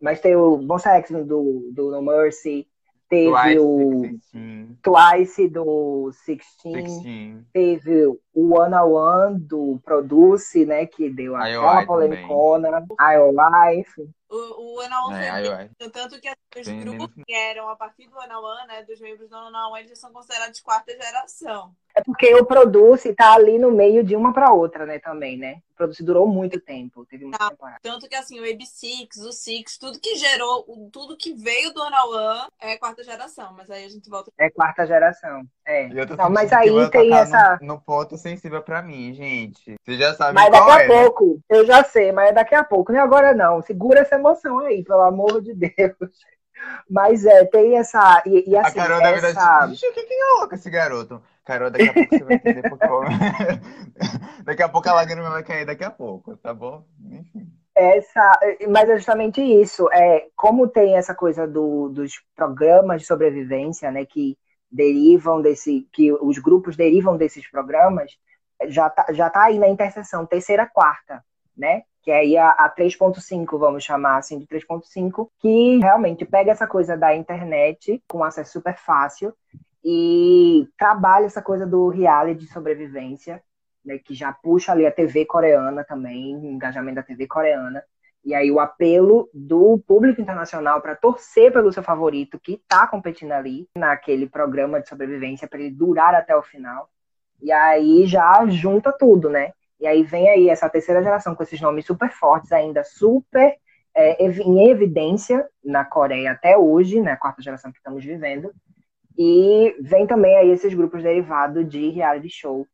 Mas tem o Monsta X do, do No Mercy, teve Twice, o Sixteen, Twice do Sixteen. teve o One on One do Produce, né, que deu aquela polemicona, IOI, enfim. O, o One on One É, foi tanto que os bem grupos que eram a partir do One on One, né, dos membros do One on One, eles são considerados quarta geração. É porque o Produce tá ali no meio de uma para outra, né, também, né? O Produce durou muito tempo, teve muita Tá. temporada. Tanto que assim, o AB6, o Six, tudo que gerou, tudo que veio do One on One é quarta geração, mas aí a gente volta. É quarta geração. É. Não, mas aí tem tocar essa. No, no ponto sensível pra mim, gente. Você já sabe Mas qual daqui a é, né? pouco, eu já sei, mas é daqui a pouco, é agora não. Segura essa emoção aí, pelo amor de Deus. Mas é, tem essa. E, e A assim, Carol deve essa. dar tipo, "Ixi, o que que é louco esse garoto? Carol, daqui a pouco você vai entender porque. Daqui a pouco a lágrima vai cair daqui a pouco, tá bom? Enfim. essa, mas é justamente isso. É, como tem essa coisa do, dos programas de sobrevivência, né, que derivam desse, que os grupos derivam desses programas, já tá, já tá aí na interseção terceira, quarta, né? Que é aí a, a 3.5, vamos chamar assim de 3.5, que realmente pega essa coisa da internet com acesso super fácil e trabalha essa coisa do reality de sobrevivência né, que já puxa ali a TV coreana também, engajamento da TV coreana. E aí o apelo do público internacional para torcer pelo seu favorito que está competindo ali naquele programa de sobrevivência para ele durar até o final. E aí já junta tudo, né? E aí vem aí essa terceira geração com esses nomes super fortes, ainda super é, em evidência na Coreia até hoje, né? Quarta geração que estamos vivendo. E vem também aí esses grupos derivados de reality show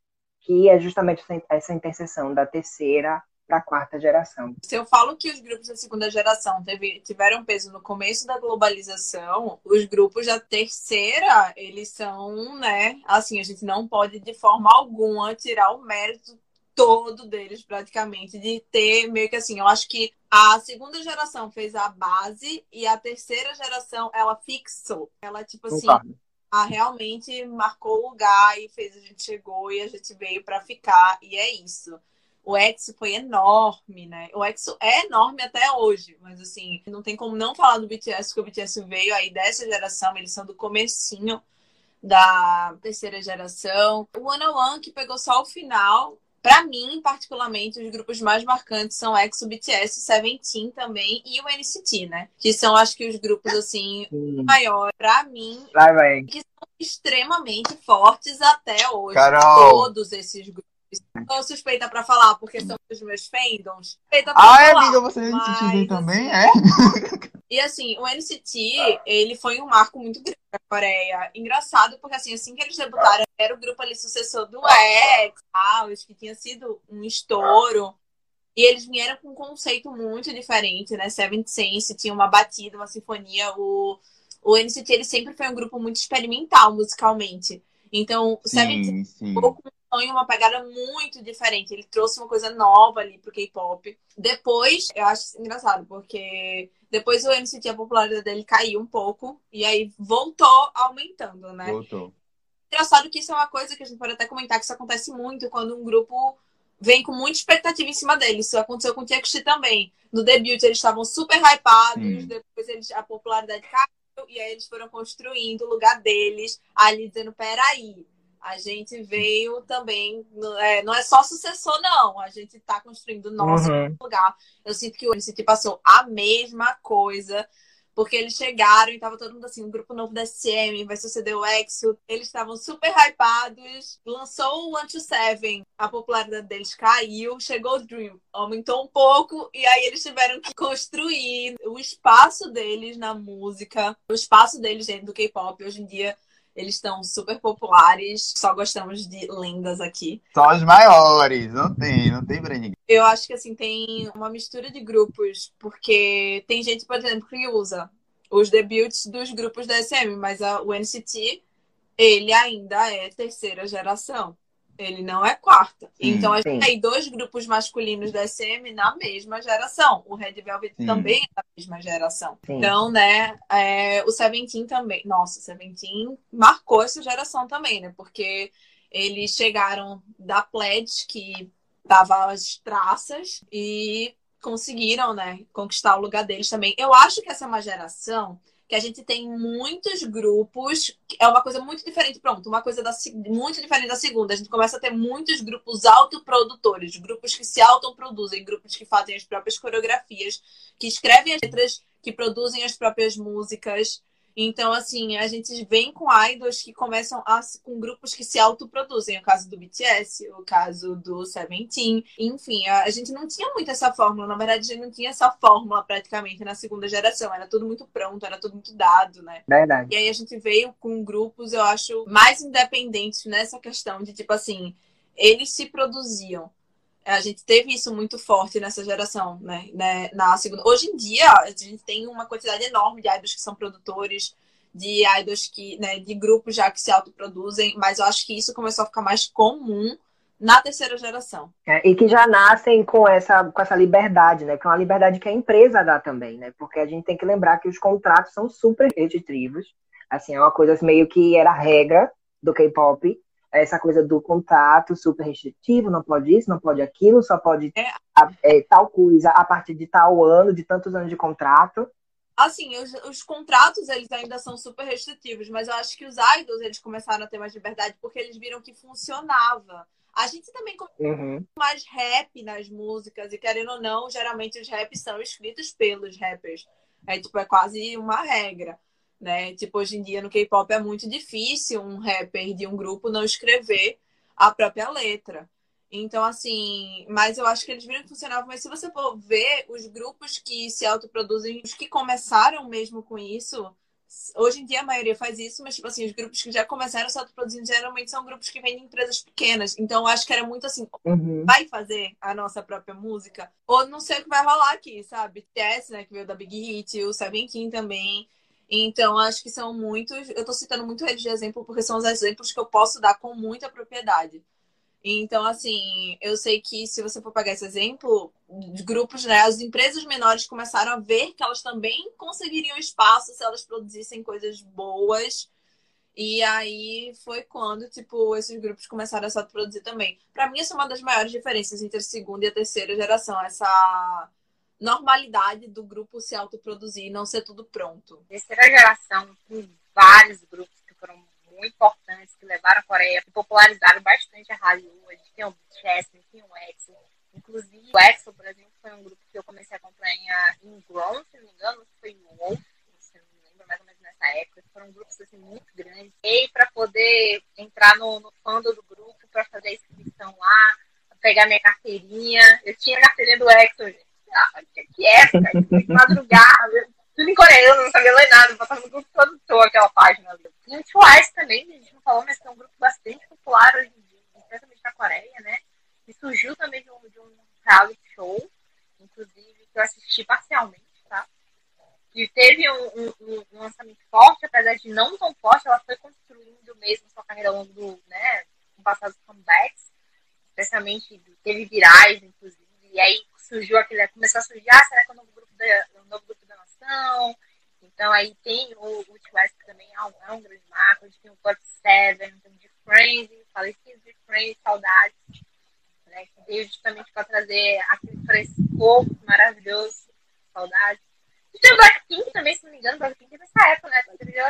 que é justamente essa interseção da terceira para a quarta geração. Se eu falo que os grupos da segunda geração teve- tiveram peso no começo da globalização, os grupos da terceira, eles são, né? Assim, a gente não pode de forma alguma tirar o mérito todo deles, praticamente, de ter meio que assim, eu acho que a segunda geração fez a base e a terceira geração ela fixou. Ela, tipo assim, Concordo. ah, realmente marcou o lugar e fez a gente chegou e a gente veio pra ficar e é isso. O EXO foi enorme, né? O EXO é enorme até hoje, mas assim, não tem como não falar do BTS, porque o BTS veio aí dessa geração, eles são do comecinho da terceira geração. O One One que pegou só o final. Para mim, particularmente, os grupos mais marcantes são EXO, BTS, Seventeen também e o NCT, né? Que são, acho que, os grupos, assim, hum. maiores. Para mim, que são extremamente fortes até hoje. Carol. Todos esses grupos Estou suspeita pra falar, porque são os meus fandoms. Suspeita pra ah, é, falar, amiga, você é NCT também, é? E assim, o NCT, ele foi um marco muito grande pra Coreia. Engraçado, porque assim, assim que eles debutaram, era o grupo ali sucessor do X, que tinha sido um estouro. E eles vieram com um conceito muito diferente, né? Seventh Sense tinha uma batida, uma sinfonia. O, o NCT, ele sempre foi um grupo muito experimental musicalmente. Então, o Seventh Sense em uma pegada muito diferente. Ele trouxe uma coisa nova ali pro K-pop. Depois, eu acho engraçado, porque depois o NCT, a popularidade dele caiu um pouco, e aí voltou aumentando, né? Voltou. Engraçado que isso é uma coisa que a gente pode até comentar que isso acontece muito quando um grupo vem com muita expectativa em cima dele. Isso aconteceu com o TXT também. No debut, eles estavam super hypados, hum. depois eles, a popularidade caiu, e aí eles foram construindo o lugar deles, ali dizendo: peraí a gente veio também, é, não é só sucessor, não. A gente está construindo o nosso uhum. lugar. Eu sinto que o NCT passou a mesma coisa, porque eles chegaram e tava todo mundo assim, um grupo novo da SM, vai suceder o EXO. Eles estavam super hypados. Lançou o One to Seven, a popularidade deles caiu. Chegou o Dream, aumentou um pouco, e aí eles tiveram que construir o espaço deles na música, o espaço deles dentro do K-pop. Hoje em dia eles estão super populares, só gostamos de lendas aqui. Só os maiores, não tem, não tem pra ninguém. Eu acho que assim, tem uma mistura de grupos, porque tem gente, por exemplo, que usa os debuts dos grupos da SM, mas a, o NCT, ele ainda é terceira geração. Ele não é quarta. Sim, então a gente tem dois grupos masculinos da SM na mesma geração. O Red Velvet sim. também é da mesma geração. Sim. Então, né, é, o Seventeen também. Nossa, o Seventeen marcou essa geração também, né? Porque eles chegaram da Pledge, que dava as traças, e conseguiram, né, conquistar o lugar deles também. Eu acho que essa é uma geração que a gente tem muitos grupos, é uma coisa muito diferente, pronto, uma coisa da, muito diferente da segunda. A gente começa a ter muitos grupos autoprodutores, grupos que se autoproduzem, grupos que fazem as próprias coreografias, que escrevem as letras, que produzem as próprias músicas. Então, assim, a gente vem com idols que começam a, com grupos que se autoproduzem. O caso do BTS, o caso do Seventeen. Enfim, a, a, gente não tinha muito essa fórmula. Na verdade, a gente não tinha essa fórmula praticamente na segunda geração. Era tudo muito pronto, era tudo muito dado, né? Verdade. E aí a gente veio com grupos, eu acho, mais independentes nessa questão de, tipo assim, eles se produziam a gente teve isso muito forte nessa geração, né? né? Na segunda. Hoje em dia, a gente tem uma quantidade enorme de idols que são produtores, de idols que, né, de grupos já que se autoproduzem, mas eu acho que isso começou a ficar mais comum na terceira geração. É, e que já nascem com essa, com essa liberdade, né? Que é uma liberdade que a empresa dá também, né? Porque a gente tem que lembrar que os contratos são super restritivos. Assim, é uma coisa meio que era regra do K-pop essa coisa do contrato super restritivo, não pode isso, não pode aquilo, só pode é. É, tal coisa a partir de tal ano, de tantos anos de contrato. Assim, os, os, contratos eles ainda são super restritivos, mas eu acho que os idols eles começaram a ter mais liberdade porque eles viram que funcionava. A gente também uhum. mais rap nas músicas, e querendo ou não, geralmente os raps são escritos pelos rappers. É tipo, é quase uma regra né? Tipo, hoje em dia no K-pop é muito difícil um rapper de um grupo não escrever a própria letra. Então, assim, mas eu acho que eles viram que funcionava. Mas se você for ver os grupos que se autoproduzem, os que começaram mesmo com isso, hoje em dia a maioria faz isso, mas, tipo assim, os grupos que já começaram se autoproduzindo geralmente são grupos que vêm de empresas pequenas. Então, eu acho que era muito assim, uhum. vai fazer a nossa própria música, ou não sei o que vai rolar aqui, sabe? TS, né, que veio da Big Hit, o Seventeen também. Então, acho que são muitos. Eu estou citando muito eles de exemplo porque são os exemplos que eu posso dar com muita propriedade. Então, assim, eu sei que se você for pegar esse exemplo, de grupos, né, as empresas menores começaram a ver que elas também conseguiriam espaço se elas produzissem coisas boas. E aí foi quando, tipo, esses grupos começaram a se produzir também. Para mim, essa é uma das maiores diferenças entre a segunda e a terceira geração, essa normalidade do grupo se autoproduzir e não ser tudo pronto. Terceira geração, tem vários grupos que foram muito importantes, que levaram a Coreia, que popularizaram bastante a Hollywood. Tem o BTS, tem o EXO. Inclusive, o EXO, por exemplo, foi um grupo que eu comecei a acompanhar em Grown, se não me engano, foi o Wolf, se não me lembro mais ou menos nessa época. Foram grupos assim, muito grandes. E para poder entrar no, no do grupo, para fazer a inscrição lá, pegar minha carteirinha. Eu tinha a carteirinha do EXO, gente. O que é? Madrugada, tudo em coreano, não sabia ler nada, botava no grupo todo aquela página ali. E o Twice também, a gente não falou, mas é um grupo bastante popular hoje em dia, especialmente na Coreia, né? E surgiu também de um, de um reality show, inclusive, que eu assisti parcialmente, tá? E teve um, um, um, lançamento forte, apesar de não tão forte, ela foi construindo mesmo sua carreira ao longo do, né, com passados comebacks, especialmente teve virais, inclusive, e aí surgiu aquele, começou a surgir, ah, será que é o novo grupo da, o novo grupo da nação? Então aí tem o, o West que também é um, é um grande marco, a gente tem o God Seven, tem o de Friends, falecido de Friends, saudades, né? Que veio justamente para trazer aquele frescor maravilhoso, saudades. E tem o Blackpink também, se não me engano, o Blackpink é dessa época, né?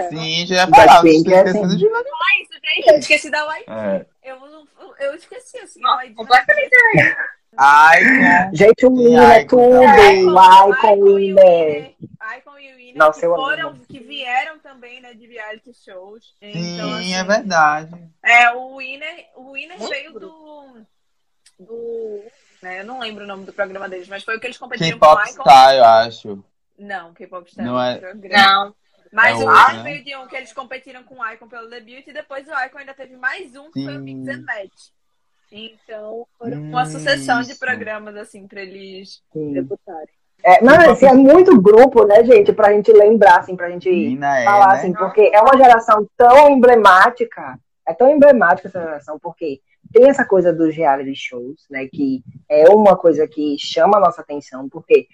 Sim, já ia falar, Blackpink é assim. de Ah, isso tem, eu esqueci da YG. É. Eu, eu esqueci, assim, Não, completamente Icon. Gente, o Winner é tudo. Icon, Winner. Icon e Winner Nossa, que, foram, que vieram também, né, de reality shows. Sim, então, assim, é verdade. É, o Winner, o Winner veio do. do né, eu não lembro o nome do programa deles, mas foi o que eles competiram com o Icon. Star, eu acho. Não, K-Pop Star. Não é. Não. Mas é o Icon né? veio de um que eles competiram com o Icon pelo debut e depois o Icon ainda teve mais um que Sim. foi o Mix and Match. Então, foram uma sucessão de programas, assim, para eles Sim. debutarem. É, mas assim, é muito grupo, né, gente, pra gente lembrar, assim, pra gente Mina falar, é, né? assim, porque é uma geração tão emblemática, é tão emblemática essa geração, porque tem essa coisa dos reality shows, né, que é uma coisa que chama a nossa atenção, porque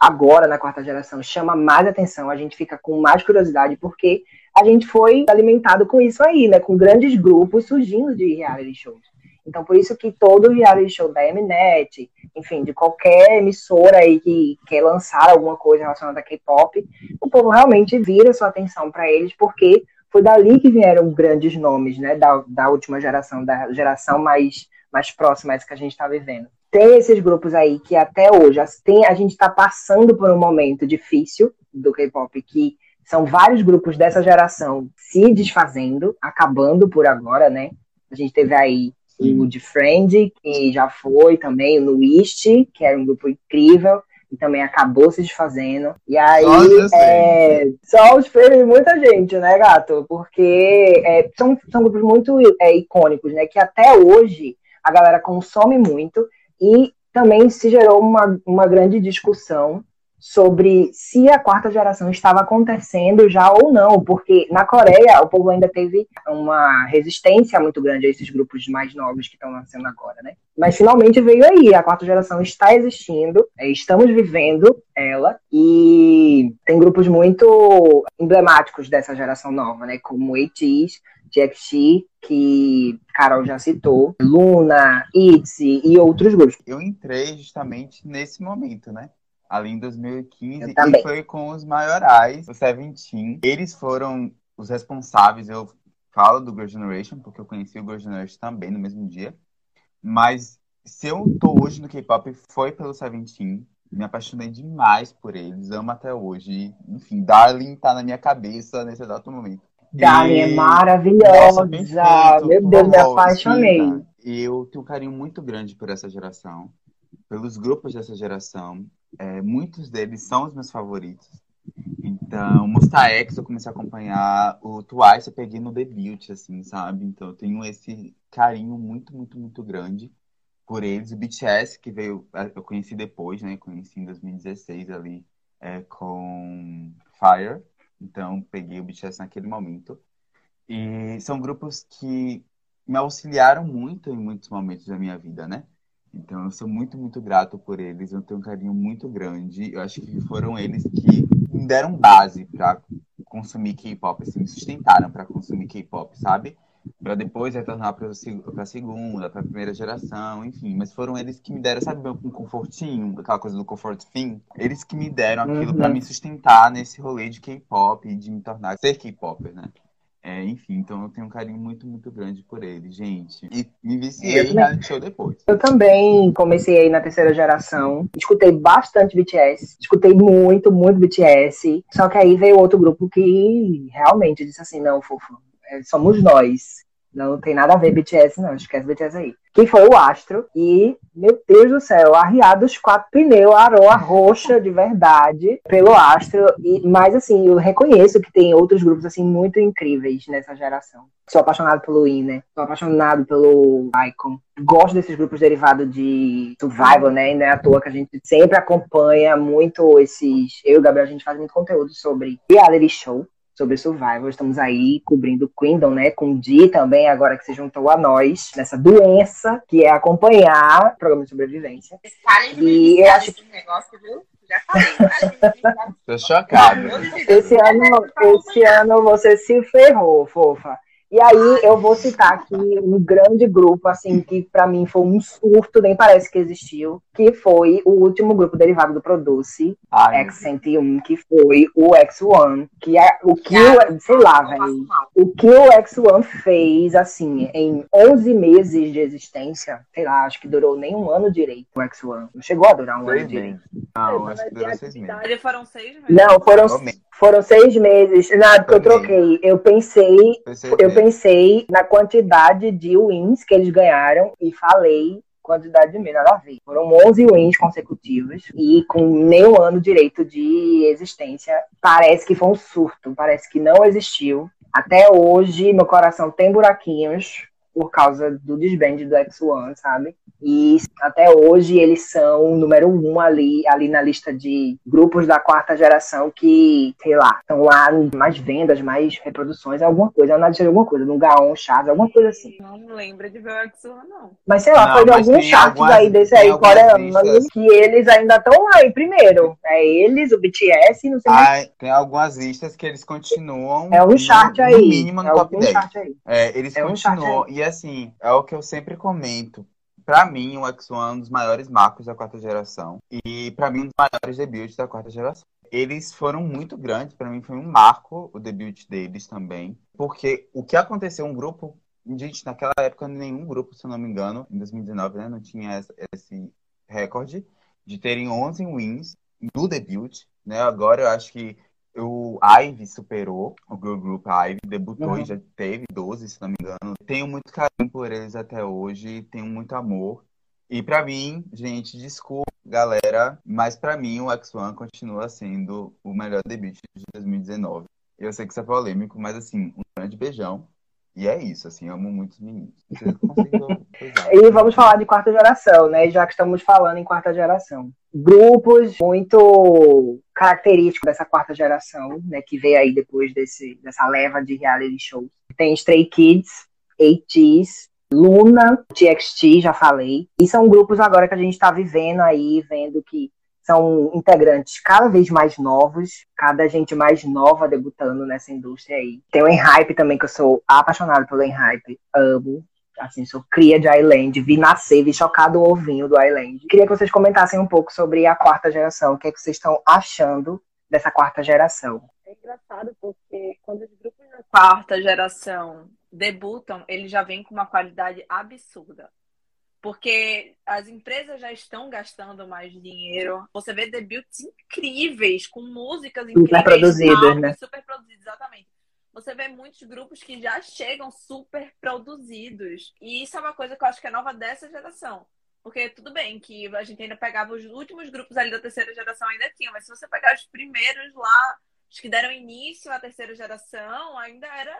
agora, na quarta geração, chama mais atenção, a gente fica com mais curiosidade, porque a gente foi alimentado com isso aí, né, com grandes grupos surgindo de reality shows. Então, por isso que todo reality show da Mnet, enfim, de qualquer emissora aí que quer lançar alguma coisa relacionada a K-pop, o povo realmente vira sua atenção para eles, porque foi dali que vieram grandes nomes, né, da, da última geração, da geração mais, mais próxima essa que a gente está vivendo. Tem esses grupos aí que até hoje tem, a gente está passando por um momento difícil do K-pop, que são vários grupos dessa geração se desfazendo, acabando por agora, né? A gente teve aí o de Friend, que já foi também, o Nuist, que era um grupo incrível, e também acabou se desfazendo. E aí, só, é, só os prêmios de muita gente, né, gato? Porque é, são, são grupos muito é, icônicos, né? Que até hoje a galera consome muito e também se gerou uma, uma grande discussão sobre se a quarta geração estava acontecendo já ou não, porque na Coreia o povo ainda teve uma resistência muito grande a esses grupos mais novos que estão nascendo agora, né? Mas finalmente veio aí, a quarta geração está existindo, é, estamos vivendo ela, e tem grupos muito emblemáticos dessa geração nova, né? Como ATEEZ, JXT, que Carol já citou, Luna, ITZY e outros grupos. Eu entrei justamente nesse momento, né? Ali em 2015 e foi com os maiorais, o Seventeen. Eles foram os responsáveis, eu falo do Girl Generation, porque eu conheci o Girl Generation também no mesmo dia. Mas se eu tô hoje no K-pop foi pelo Seventeen. Me apaixonei demais por eles, amo até hoje. Enfim, Darling tá na minha cabeça nesse exato momento. Darling é e... é maravilhosa. Nossa, Meu Deus, me apaixonei. Eu tenho um carinho muito grande por essa geração, pelos grupos dessa geração. É, muitos deles são os meus favoritos. Então, Monsta X eu comecei a acompanhar, o Twice eu peguei no debut, assim, sabe? Então eu tenho esse carinho muito, muito, muito grande por eles. O BTS, que veio, eu conheci depois, né? Conheci em 2016 ali é, com Fire. Então peguei o BTS naquele momento. E são grupos que me auxiliaram muito em muitos momentos da minha vida, né? Então, eu sou muito, muito grato por eles. Eu tenho um carinho muito grande. Eu acho que foram eles que me deram base para consumir K-pop, assim, me sustentaram para consumir K-pop, sabe? Para depois retornar para a segunda, para a primeira geração, enfim. Mas foram eles que me deram, sabe, um confortinho, aquela coisa do comfort thing? Eles que me deram aquilo uhum. para me sustentar nesse rolê de K-pop e de me tornar ser K-popper, né? É, enfim, então eu tenho um carinho muito, muito grande por ele, gente. E me viciei em reality show depois. Eu também comecei aí na terceira geração. Escutei bastante BTS. Escutei muito, muito BTS. Só que aí veio outro grupo que realmente disse assim: não, fofo, é, somos nós. Não tem nada a ver BTS, não. Esquece BTS aí que foi o Astro. E, meu Deus do céu, arriado os quatro pneus, a aroa roxa de verdade pelo Astro. E, mas, assim, eu reconheço que tem outros grupos, assim, muito incríveis nessa geração. Sou apaixonado pelo Inner, sou apaixonado pelo Icon. Gosto desses grupos derivados de Survival, né? E não é à toa que a gente sempre acompanha muito esses. Eu e o Gabriel, a gente faz muito conteúdo sobre reality show sobre Survival. Estamos aí cobrindo Queendom, né? Com o Di também, agora que se juntou a nós nessa doença que é acompanhar o programa de sobrevivência. E eu acho que negócio, viu? Já falei, Tô chocado. Esse ano, esse ano você se ferrou, fofa. E aí eu vou citar aqui um grande grupo, assim, que para mim foi um surto, nem parece que existiu, que foi o último grupo derivado do Produce, X101, que foi o X1, que é o que, o, sei lá, velho, o que o X1 fez, assim, em 11 meses de existência, sei lá, acho que durou nem um ano direito o X1. Não chegou a durar um ano direito. Não, acho que durou seis meses. Foram seis meses? Não, foram... Foram seis meses. Na que eu troquei, eu pensei, eu pensei na quantidade de wins que eles ganharam e falei quantidade de a ver. Foram 11 wins consecutivos e com nenhum ano direito de existência. Parece que foi um surto, parece que não existiu. Até hoje, meu coração tem buraquinhos por causa do desband do X1, sabe? E até hoje eles são o número um ali, ali na lista de grupos da quarta geração que, sei lá, estão lá mais vendas, mais reproduções, alguma coisa, eu analisei alguma coisa, no Gaon, Chaves, alguma coisa assim. Não lembro de ver o X1, não. Mas sei lá, não, foi de alguns charts aí desse aí coreano, que eles ainda estão lá em primeiro. É eles, o BTS, não sei mais. Tem algumas listas que eles continuam. É um chart aí. No mínimo no é top 10. É, eles é continuam. Um e assim, é o que eu sempre comento para mim, o X1 é um dos maiores marcos da quarta geração. E para mim, um dos maiores debuts da quarta geração. Eles foram muito grandes, para mim foi um marco o debut deles também. Porque o que aconteceu, um grupo. Gente, naquela época, nenhum grupo, se eu não me engano, em 2019, né, não tinha esse recorde de terem 11 wins no debut. Né? Agora eu acho que o Ive superou o Girl Group Ive, debutou uhum. e já teve 12, se não me engano. Tenho muito carinho por eles até hoje, tenho muito amor. E para mim, gente, desculpa, galera, mas para mim o X1 continua sendo o melhor debut de 2019. Eu sei que isso é polêmico, mas assim, um grande beijão. E é isso, assim, amo muitos meninos. e vamos falar de quarta geração, né? Já que estamos falando em quarta geração. Grupos muito característicos dessa quarta geração, né? Que veio aí depois desse, dessa leva de reality shows. Tem Stray Kids, ATEEZ, Luna, TXT, já falei. E são grupos agora que a gente está vivendo aí, vendo que são integrantes cada vez mais novos, cada gente mais nova debutando nessa indústria aí. Tem o Enhype também, que eu sou apaixonado pelo Enhype, amo. Assim, sou cria de Island, vi nascer, vi chocado o ovinho do Island. Queria que vocês comentassem um pouco sobre a quarta geração, o que, é que vocês estão achando dessa quarta geração. É engraçado porque quando os grupos da quarta geração debutam, eles já vêm com uma qualidade absurda porque as empresas já estão gastando mais dinheiro. Você vê debuts incríveis, com músicas incríveis. Super produzidas, né? Super produzidos, exatamente. Você vê muitos grupos que já chegam super produzidos. E isso é uma coisa que eu acho que é nova dessa geração. Porque tudo bem que a gente ainda pegava os últimos grupos ali da terceira geração, ainda tinha, mas se você pegar os primeiros lá, que deram início à terceira geração, ainda era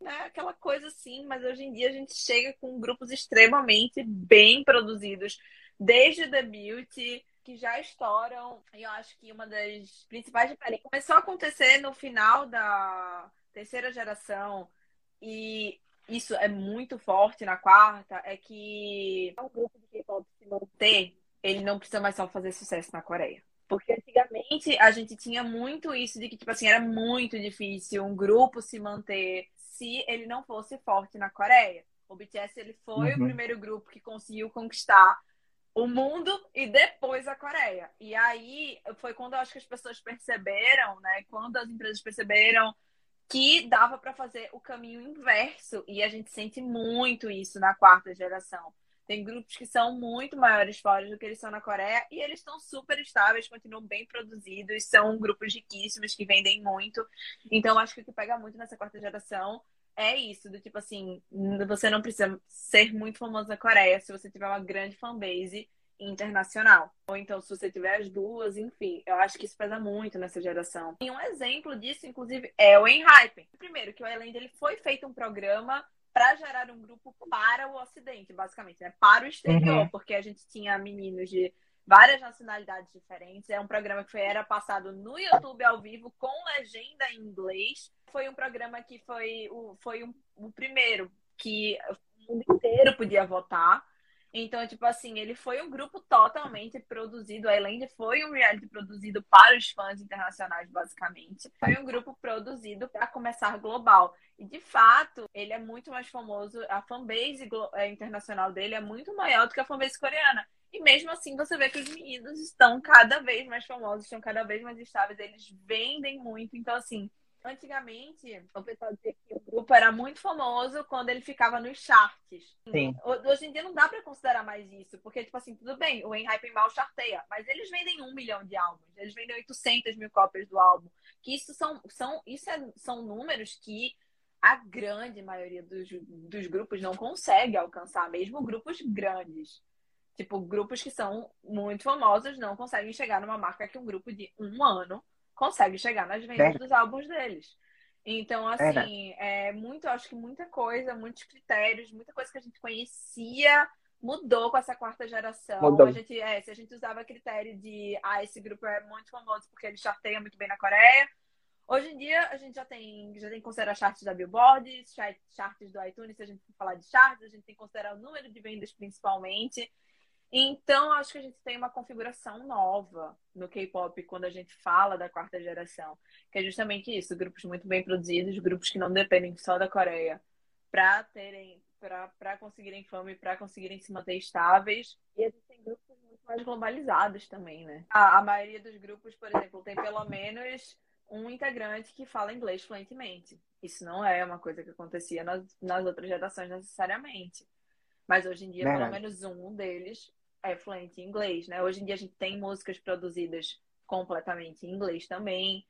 né, aquela coisa assim, mas hoje em dia a gente chega com grupos extremamente bem produzidos, desde o debut, que já estouram. E eu acho que uma das principais diferenças começou a acontecer no final da terceira geração, e isso é muito forte na quarta, é que o grupo de K-pop se manter, ele não precisa mais só fazer sucesso na Coreia. Porque antigamente a gente tinha muito isso de que, tipo assim, era muito difícil um grupo se manter se ele não fosse forte na Coreia. O BTS ele foi uhum. o primeiro grupo que conseguiu conquistar o mundo e depois a Coreia. E aí foi quando eu acho que as pessoas perceberam, né? Quando as empresas perceberam que dava para fazer o caminho inverso. E a gente sente muito isso na quarta geração. Tem grupos que são muito maiores fora do que eles são na Coreia e eles estão super estáveis, continuam bem produzidos, são grupos riquíssimos que vendem muito. Então, acho que o que pega muito nessa quarta geração é isso, do tipo assim, você não precisa ser muito famoso na Coreia se você tiver uma grande fanbase internacional. Ou então, se você tiver as duas, enfim, eu acho que isso pesa muito nessa geração. E um exemplo disso, inclusive, é o Enhypen. Primeiro, que o Island ele foi feito um programa para gerar um grupo para o Ocidente, basicamente, né? Para o exterior, uhum. porque a gente tinha meninos de várias nacionalidades diferentes. É um programa que foi, era passado no YouTube ao vivo com legenda em inglês. Foi um programa que foi o, foi um, o primeiro que o mundo inteiro podia votar. Então, tipo assim, ele foi um grupo totalmente produzido. A Island foi um reality produzido para os fãs internacionais, basicamente. Foi um grupo produzido para começar global. E, de fato, ele é muito mais famoso. A fanbase é, internacional dele é muito maior do que a fanbase coreana. E mesmo assim, você vê que os meninos estão cada vez mais famosos, estão cada vez mais estáveis, eles vendem muito. Então, assim, Antigamente, o pessoal dizia que o grupo era muito famoso quando ele ficava nos charts. Sim. Hoje em dia não dá para considerar mais isso, porque, tipo assim, tudo bem, o Enhypen mal charteia, mas eles vendem um milhão de álbuns, eles vendem 800 mil cópias do álbum. Que isso são, são, isso é, são números que a grande maioria dos, dos grupos não consegue alcançar, mesmo grupos grandes. Tipo, grupos que são muito famosos não conseguem chegar numa marca que um grupo de um ano consegue chegar nas vendas dos álbuns deles. Então, assim, é muito, acho que muita coisa, muitos critérios, muita coisa que a gente conhecia mudou com essa quarta geração. Mudou. A gente, é, se a gente usava critério de ah, esse grupo é muito famoso porque ele charteia muito bem na Coreia. Hoje em dia a gente já tem, já tem que considerar charts da Billboard, charts do iTunes, se a gente for falar de charts, a gente tem que considerar o número de vendas principalmente. Então, acho que a gente tem uma configuração nova no K-pop quando a gente fala da quarta geração, que é justamente isso, grupos muito bem produzidos, grupos que não dependem só da Coreia para terem para conseguirem fama e para conseguirem se manter estáveis. E a gente tem grupos muito mais globalizados também, né? A, a maioria dos grupos, por exemplo, tem pelo menos um integrante que fala inglês fluentemente. Isso não é uma coisa que acontecia nas, nas outras gerações necessariamente. Mas hoje em dia, Verdade. pelo menos um deles é fluente em inglês, né? Hoje em dia a gente tem músicas produzidas completamente em inglês também.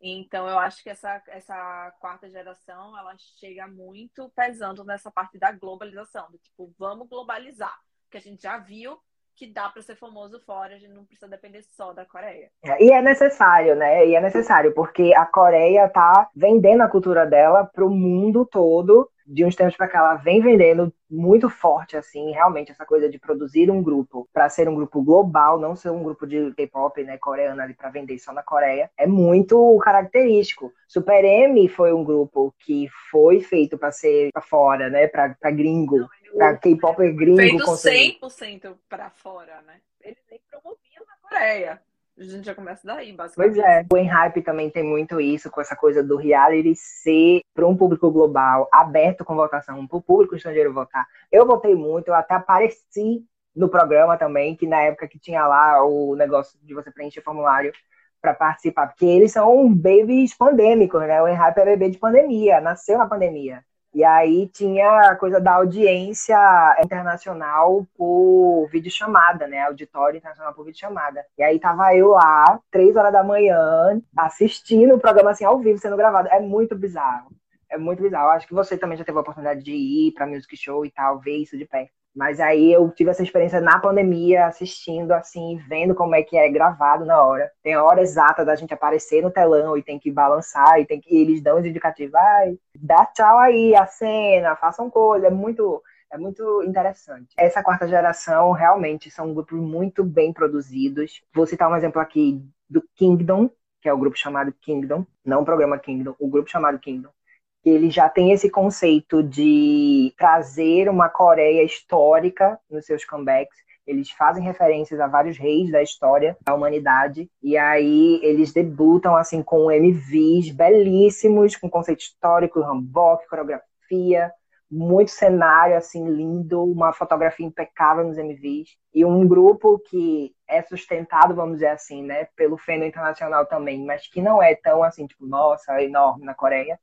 Então eu acho que essa, essa quarta geração ela chega muito pesando nessa parte da globalização, do tipo, vamos globalizar, que a gente já viu que dá para ser famoso fora, a gente não precisa depender só da Coreia. É, e é necessário, né? E é necessário, porque a Coreia tá vendendo a cultura dela para o mundo todo de uns tempos para cá ela vem vendendo muito forte assim, realmente essa coisa de produzir um grupo para ser um grupo global, não ser um grupo de K-pop, né, coreano ali para vender só na Coreia, é muito característico. Super M foi um grupo que foi feito para ser para fora, né, para gringo, para K-pop gringo, feito 100% para fora, né? Eles nem promoviam na Coreia. A gente já começa daí, basicamente. Pois é. O Enhype também tem muito isso, com essa coisa do reality ser para um público global, aberto com votação, para o público estrangeiro votar. Eu votei muito, eu até apareci no programa também, que na época que tinha lá o negócio de você preencher formulário para participar, porque eles são babies pandêmicos, né? O Enhype é bebê de pandemia, nasceu na pandemia. E aí tinha a coisa da audiência internacional por videochamada, né? Auditório internacional por videochamada. E aí tava eu lá, três horas da manhã, assistindo o programa assim ao vivo, sendo gravado. É muito bizarro. É muito bizarro. Acho que você também já teve a oportunidade de ir pra music show e tal, ver isso de perto. Mas aí eu tive essa experiência na pandemia, assistindo, assim, vendo como é que é gravado na hora. Tem a hora exata da gente aparecer no telão e tem que balançar, e tem que e eles dão os indicativos, vai, dá tchau aí, a cena, façam coisa. É muito, é muito interessante. Essa quarta geração realmente são grupos muito bem produzidos. Vou citar um exemplo aqui do Kingdom, que é o grupo chamado Kingdom, não o programa Kingdom, o grupo chamado Kingdom ele já tem esse conceito de trazer uma Coreia histórica nos seus comebacks. Eles fazem referências a vários reis da história da humanidade. E aí eles debutam assim com MVs belíssimos, com conceito histórico, hanbok, coreografia, muito cenário assim lindo, uma fotografia impecável nos MVs e um grupo que é sustentado, vamos dizer assim, né, pelo fandom internacional também, mas que não é tão assim, tipo, nossa, enorme na Coreia,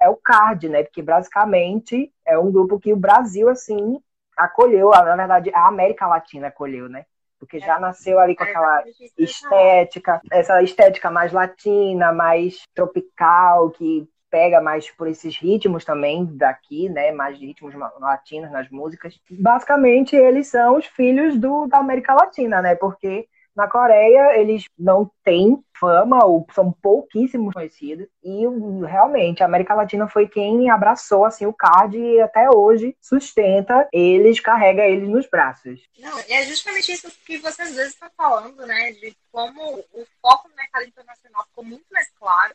é o CARD, né, porque basicamente é um grupo que o Brasil assim acolheu, na verdade a América Latina acolheu, né? Porque já é. nasceu ali com é, aquela estética, essa estética mais latina, mais tropical, que pega mais por esses ritmos também daqui, né? Mais ritmos latinos nas músicas. Basicamente, eles são os filhos do, da América Latina, né? Porque na Coreia eles não têm fama ou são pouquíssimos conhecidos e realmente a América Latina foi quem abraçou assim o card e até hoje sustenta eles, carrega eles nos braços. Não, é justamente isso que vocês vezes estão falando, né? De como o foco no mercado internacional ficou muito mais claro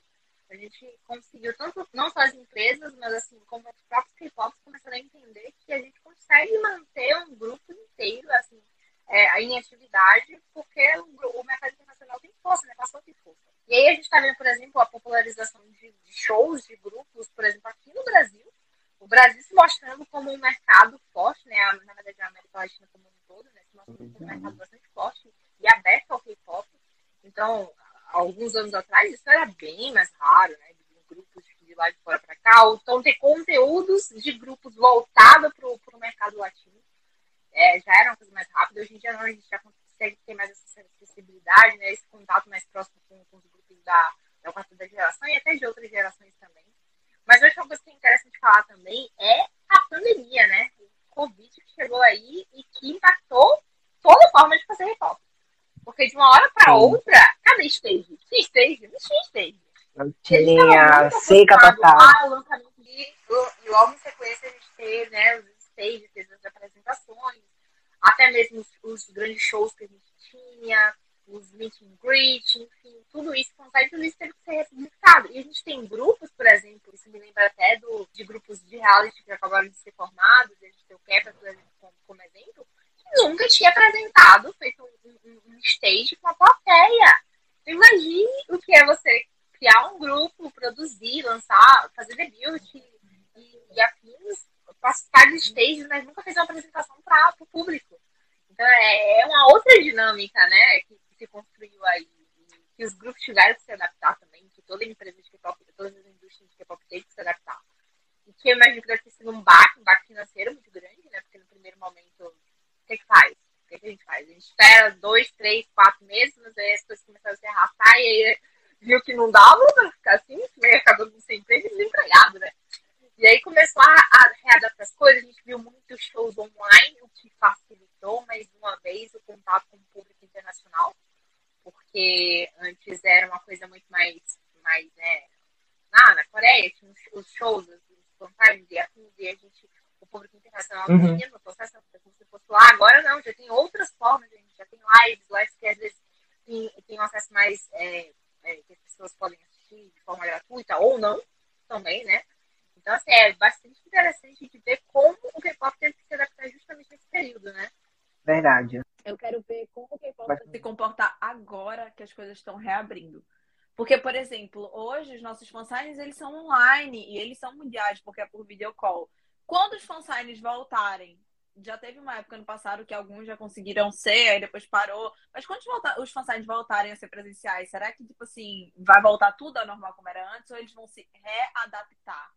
a gente conseguiu, tanto não só as empresas, mas assim, como os próprios K-Pops começaram a entender que a gente consegue manter um grupo inteiro, assim, é, em atividade, porque o, o, mercado internacional tem força, né? Passou de força. E aí a gente está vendo, por exemplo, a popularização de, de, shows, de grupos, por exemplo, aqui no Brasil, o Brasil se mostrando como um mercado forte, né? Na verdade, a América Latina como um todo, né? Se mostrando como um mercado bastante forte e aberto ao K-pop. Então, alguns anos atrás, isso era bem mais raro, né? De grupos de lá de fora para cá. Então, ter conteúdos de grupos voltados para o mercado latino é, já era uma coisa mais rápida. Hoje em dia, não, a gente já consegue ter mais essa acessibilidade, né? Esse contato mais próximo com, com os grupos da, da quarta geração e até de outras gerações também. Mas acho que uma coisa que é interessante falar também é a pandemia, né? O Covid que chegou aí e que impactou toda forma de fazer hip porque de uma hora para outra, cadê stage? Tinha stage? Não tinha stage. Não tinha, seca total. Ah, o lançamento de, e logo em sequência a gente teve né, os stages, as apresentações, até mesmo os, os, grandes shows que a gente tinha, os meet and greet, enfim, tudo isso, tudo isso teve que ser republicado. E a gente tem grupos, por exemplo, isso me lembra até do, de grupos de reality que acabaram de ser formados, a gente tem o Kepler, por exemplo, como, como exemplo, nunca tinha apresentado, feito um, um, um stage com a plateia. Imagine o que é você criar um grupo, produzir, lançar, fazer debut e, e afins, participar de stage, mas nunca fez uma apresentação para o público. Então é, é, uma outra dinâmica, né, que, que se construiu aí. Que os grupos tiveram que se adaptar também, que toda empresa de K-pop, todas as indústrias de K-pop teve que se adaptar. E que eu imagino que deve ter sido um baque, um baque financeiro muito grande, né, porque no primeiro momento o que, que faz? O que, que a gente faz? A gente espera dois, três, quatro meses, mas aí as coisas começaram a se arrastar e aí viu que não dava pra ficar assim, acabou sem emprego e desempregado, né? E aí começou a, a readaptar as coisas, a gente viu muitos shows online, o que facilitou mais uma vez o contato com o público internacional, porque antes era uma coisa muito mais, mais né, ah, na Coreia tinha os shows, os vantagens e e a gente o público internacional uhum. no processo, como se fosse lá. Agora não, já tem outras formas, a gente já tem lives, lives que às vezes tem, tem um acesso mais é, é, que as pessoas podem assistir de forma gratuita ou não também, né? Então, assim, é bastante interessante de ver como o K-pop teve que se adaptar justamente nesse período, né? Verdade. Eu quero ver como o K-pop vai se comportar agora que as coisas estão reabrindo. Porque, por exemplo, hoje os nossos fansigns, eles são online e eles são mundiais, porque é por videocall. Quando os fansigns voltarem, já teve uma época no passado que alguns já conseguiram ser, aí depois parou. Mas quando os fansigns voltarem a ser presenciais, será que, tipo assim, vai voltar tudo ao normal como era antes? Ou eles vão se readaptar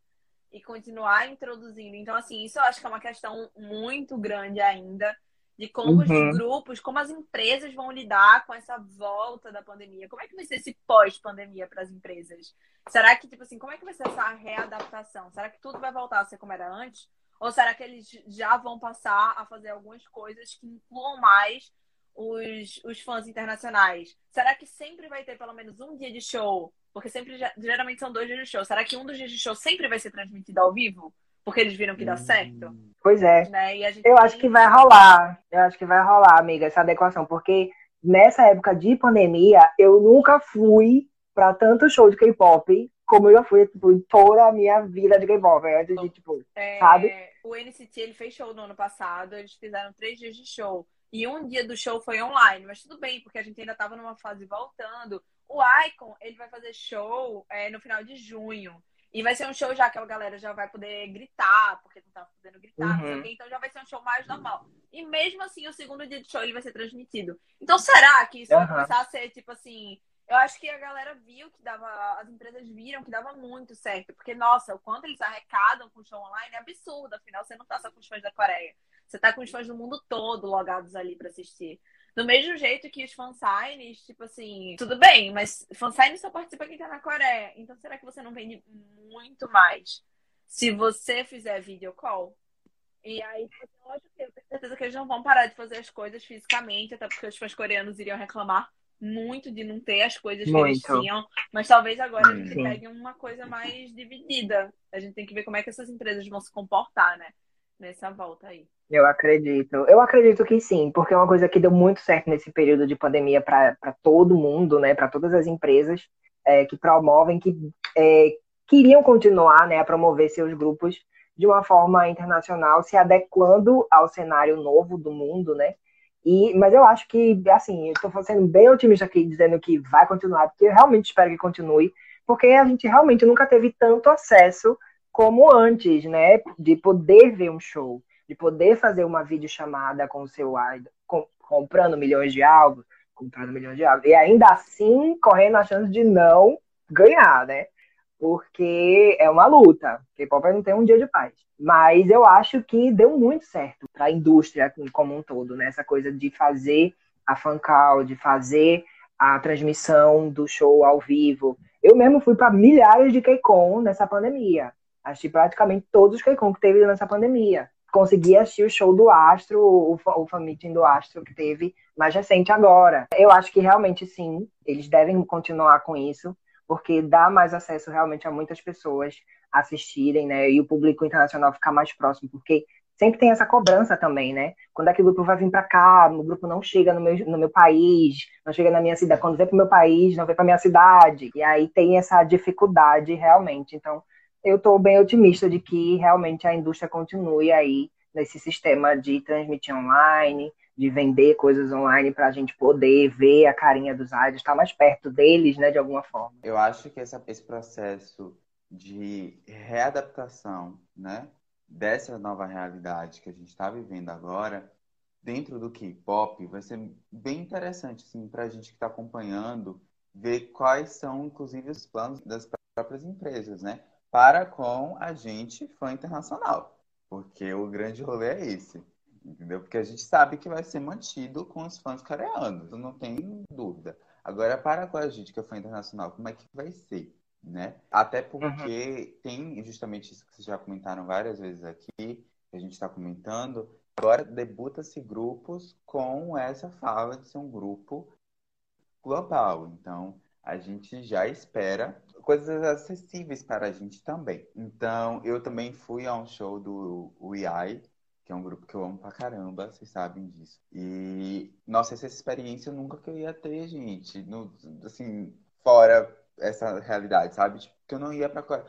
e continuar introduzindo? Então, assim, isso eu acho que é uma questão muito grande ainda de como uhum. os grupos, como as empresas vão lidar com essa volta da pandemia. Como é que vai ser esse pós-pandemia para as empresas? Será que, tipo assim, como é que vai ser essa readaptação? Será que tudo vai voltar a ser como era antes? Ou será que eles já vão passar a fazer algumas coisas que incluam mais os, os fãs internacionais? Será que sempre vai ter pelo menos um dia de show? Porque sempre, geralmente são dois dias de show. Será que um dos dias de show sempre vai ser transmitido ao vivo? Porque eles viram que dá certo? Pois é. Né? Eu acho que vai rolar. Eu acho que vai rolar, amiga, essa adequação. Porque nessa época de pandemia, eu nunca fui para tanto show de K-pop como eu já fui tipo, em toda a minha vida de K-pop. Antes de, tipo, é, sabe? O NCT ele fez show no ano passado, eles fizeram três dias de show. e um dia do show foi online, mas tudo bem, porque a gente ainda estava numa fase voltando. O Icon, ele vai fazer show é, no final de junho. E vai ser um show já que a galera já vai poder gritar, porque não tá podendo gritar, uhum. então já vai ser um show mais normal. E mesmo assim, o segundo dia de show ele vai ser transmitido. Então será que isso uhum. vai começar a ser tipo assim? Eu acho que a galera viu que dava, as empresas viram que dava muito certo, porque nossa, o quanto eles arrecadam com o show online é absurdo, afinal você não tá só com os fãs da Coreia. Você tá com os fãs do mundo todo logados ali para assistir. Do mesmo jeito que os fansigns, tipo assim, tudo bem, mas fansign só participa quem tá na Coreia. Então será que você não vende muito mais se você fizer video call? E aí, lógico que eu tenho certeza que eles não vão parar de fazer as coisas fisicamente, até porque os fãs coreanos iriam reclamar muito de não ter as coisas muito. que eles tinham. Mas talvez agora a gente pegue uma coisa mais dividida. A gente tem que ver como é que essas empresas vão se comportar, né? Nessa volta aí. Eu acredito. Eu acredito que sim, porque é uma coisa que deu muito certo nesse período de pandemia para todo mundo, né? Para todas as empresas é, que promovem, que é, queriam continuar né, a promover seus grupos de uma forma internacional, se adequando ao cenário novo do mundo, né? E, mas eu acho que, assim, eu estou sendo bem otimista aqui, dizendo que vai continuar, porque eu realmente espero que continue, porque a gente realmente nunca teve tanto acesso como antes, né? De poder ver um show de poder fazer uma videochamada com o seu idol, com, comprando milhões de álbuns, comprando milhões de álbuns, e ainda assim correndo a chance de não ganhar, né? Porque é uma luta. K-pop não tem um dia de paz. Mas eu acho que deu muito certo para a indústria como um todo, né? Essa coisa de fazer a fan call, de fazer a transmissão do show ao vivo. Eu mesmo fui para milhares de K-Con nessa pandemia. Assisti praticamente todos os K-Con que teve nessa pandemia consegui assistir o show do Astro, o, o fan meeting do Astro que teve mais recente agora. Eu acho que realmente sim, eles devem continuar com isso, porque dá mais acesso realmente a muitas pessoas assistirem, né? E o público internacional ficar mais próximo, porque sempre tem essa cobrança também, né? Quando é que o grupo vai vir para cá, o grupo não chega no meu, no meu país, não chega na minha cidade. Quando vem para o meu país, não vem para minha cidade. E aí tem essa dificuldade realmente. Então, eu estou bem otimista de que realmente a indústria continue aí nesse sistema de transmitir online, de vender coisas online para a gente poder ver a carinha dos idols, estar mais perto deles, né, de alguma forma. Eu acho que essa, esse processo de readaptação, né, dessa nova realidade que a gente está vivendo agora, dentro do K-pop, vai ser bem interessante, assim, para a gente que está acompanhando, ver quais são, inclusive, os planos das próprias empresas, né? Para com a gente fã internacional. Porque o grande rolê é esse. Entendeu? Porque a gente sabe que vai ser mantido com os fãs coreanos, não tem dúvida. Agora, para com a gente que é fã internacional, como é que vai ser? Né? Até porque uhum. tem justamente isso que vocês já comentaram várias vezes aqui, que a gente está comentando. Agora debuta-se grupos com essa fala de ser um grupo global. Então, a gente já espera coisas acessíveis para a gente também. Então, eu também fui a um show do UIAI, que é um grupo que eu amo pra caramba, vocês sabem disso. E, nossa, essa experiência nunca que eu ia ter, gente. No, assim, fora essa realidade, sabe? Tipo, que eu não ia pra Coreia.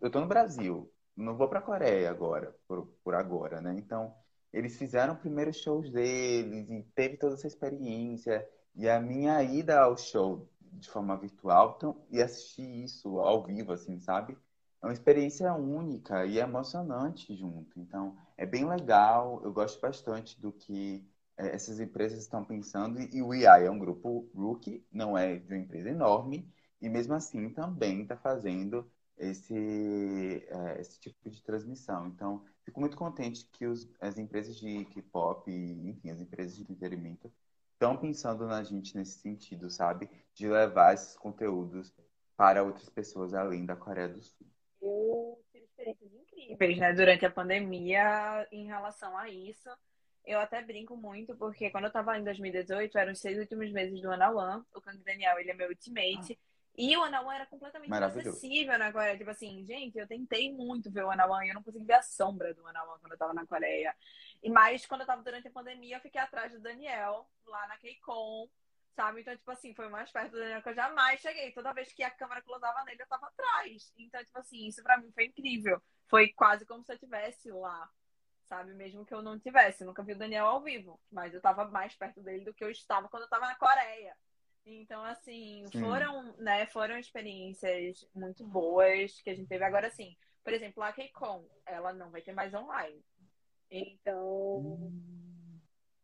Eu tô no Brasil, não vou pra Coreia agora, por, por agora, né? Então, eles fizeram primeiros shows deles e teve toda essa experiência. E a minha ida ao show de forma virtual então, e assistir isso ao vivo, assim, sabe? É uma experiência única e emocionante junto. Então, é bem legal. Eu gosto bastante do que é, essas empresas estão pensando. E o AI é um grupo rookie, não é de uma empresa enorme. E mesmo assim, também está fazendo esse, é, esse tipo de transmissão. Então, fico muito contente que os, as empresas de K-pop, enfim, as empresas de entretenimento estão pensando na gente nesse sentido, sabe? De levar esses conteúdos para outras pessoas além da Coreia do Sul. Eu tive experiências incríveis, né, durante a pandemia em relação a isso. Eu até brinco muito, porque quando eu tava em 2018, eram os seis últimos meses do Ana One. O Kang Daniel, ele é meu ultimate. Ah. E o Ana One era completamente acessível na Coreia. Tipo assim, gente, eu tentei muito ver o Ana One e eu não consegui ver a sombra do Ana One quando eu tava na Coreia. E mais quando eu tava durante a pandemia, eu fiquei atrás do Daniel, lá na Keikon, sabe? Então, tipo assim, foi mais perto do Daniel que eu jamais cheguei. Toda vez que a câmera closava nele, eu tava atrás. Então, tipo assim, isso pra mim foi incrível. Foi quase como se eu estivesse lá, sabe? Mesmo que eu não tivesse, nunca vi o Daniel ao vivo, mas eu tava mais perto dele do que eu estava quando eu tava na Coreia. Então, assim, Sim. foram, né, foram experiências muito boas que a gente teve. Agora, assim, por exemplo, a KCON, ela não vai ter mais online. Então, hum.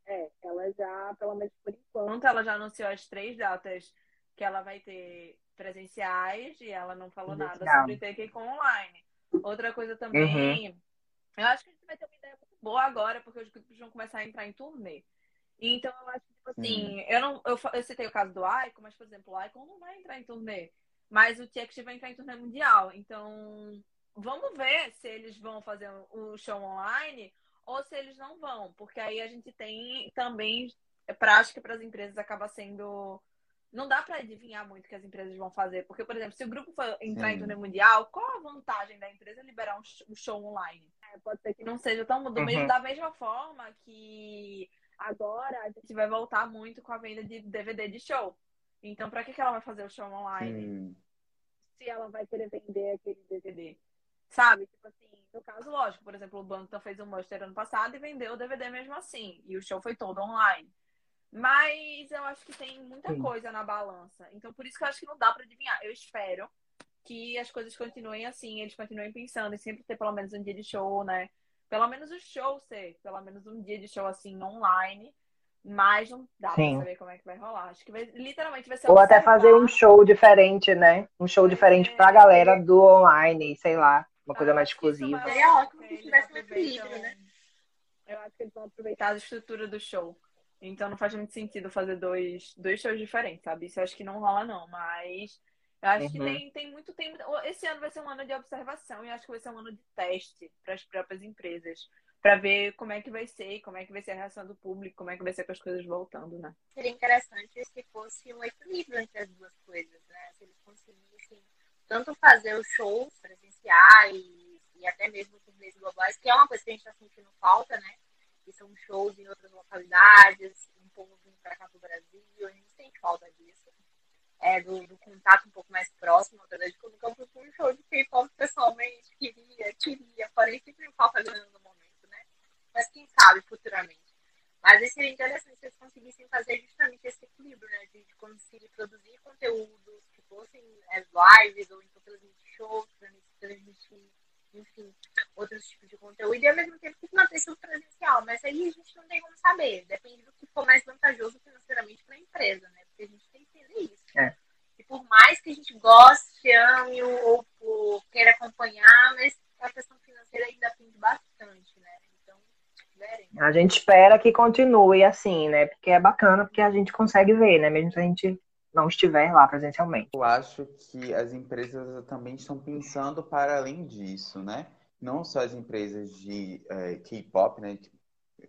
é, ela já, pelo menos por enquanto, ela já anunciou as três datas que ela vai ter presenciais e ela não falou nada sobre ter KCON online. Outra coisa também, uhum. eu acho que a gente vai ter uma ideia muito boa agora, porque os grupos vão começar a entrar em turnê. Então, eu acho que, tipo assim, eu, não, eu, eu citei o caso do Icon, mas, por exemplo, o Icon não vai entrar em turnê. Mas o TXT vai entrar em turnê mundial. Então, vamos ver se eles vão fazer o show online ou se eles não vão. Porque aí a gente tem também prática para as empresas acaba sendo. Não dá para adivinhar muito o que as empresas vão fazer. Porque, por exemplo, se o grupo for entrar Sim. em turnê mundial, qual a vantagem da empresa liberar um show online? É, pode ser que não seja tão do uhum. mesmo, da mesma forma que Agora a gente vai voltar muito com a venda de DVD de show. Então, para que, que ela vai fazer o show online? Se ela vai querer vender aquele DVD. Sabe? Tipo assim, no caso, lógico, por exemplo, o Bantam fez um Muster ano passado e vendeu o DVD mesmo assim. E o show foi todo online. Mas eu acho que tem muita Sim. coisa na balança. Então, por isso que eu acho que não dá para adivinhar. Eu espero que as coisas continuem assim, eles continuem pensando em sempre ter pelo menos um dia de show, né? pelo menos o show ser, pelo menos um dia de show assim online, mas não dá Sim. pra saber como é que vai rolar. Acho que vai, literalmente vai ser Ou até fazer um show diferente, né? Um show diferente pra galera do online, sei lá, uma coisa mais exclusiva. Seria ótimo se tivesse um equilíbrio, né? Eu acho que eles vão aproveitar a estrutura do show. Então não faz muito sentido fazer dois, dois shows diferentes, sabe? Isso eu acho que não rola, não. Mas eu acho uhum. que tem, tem muito tempo. Esse ano vai ser um ano de observação e acho que vai ser um ano de teste para as próprias empresas. Para ver como é que vai ser, como é que vai ser a reação do público, como é que vai ser com as coisas voltando, né? Seria interessante se fosse um equilíbrio entre as duas coisas, né? Se eles conseguissem tanto fazer os shows presenciais e até mesmo turnês globais, que é uma coisa que a gente está sentindo falta, né? Que são shows em outras localidades, um povo vindo para cá para o Brasil, a gente sente falta disso é, do, do, contato um pouco mais próximo, através de quando eu fui um show de K-pop pessoalmente, queria, queria, porém sempre falta grana no momento, né? Mas quem sabe futuramente. Mas esse seria interessante se eles conseguissem fazer justamente esse equilíbrio, né? De, de conseguir produzir conteúdos que fossem é, lives ou então transmitir shows, transmitir, enfim, outros tipos de conteúdo e ao mesmo tempo que manter isso presencial. Mas aí a gente não tem como saber. Depende do que for mais vantajoso financeiramente para a empresa, né? Porque a gente tem que entender isso. É. E por mais que a gente goste, ame ou, ou queira acompanhar, mas a questão financeira ainda depende bastante. A gente espera que continue assim, né? Porque é bacana, porque a gente consegue ver, né? Mesmo se a gente não estiver lá presencialmente. Eu acho que as empresas também estão pensando para além disso, né? Não só as empresas de é, K-pop, né? Que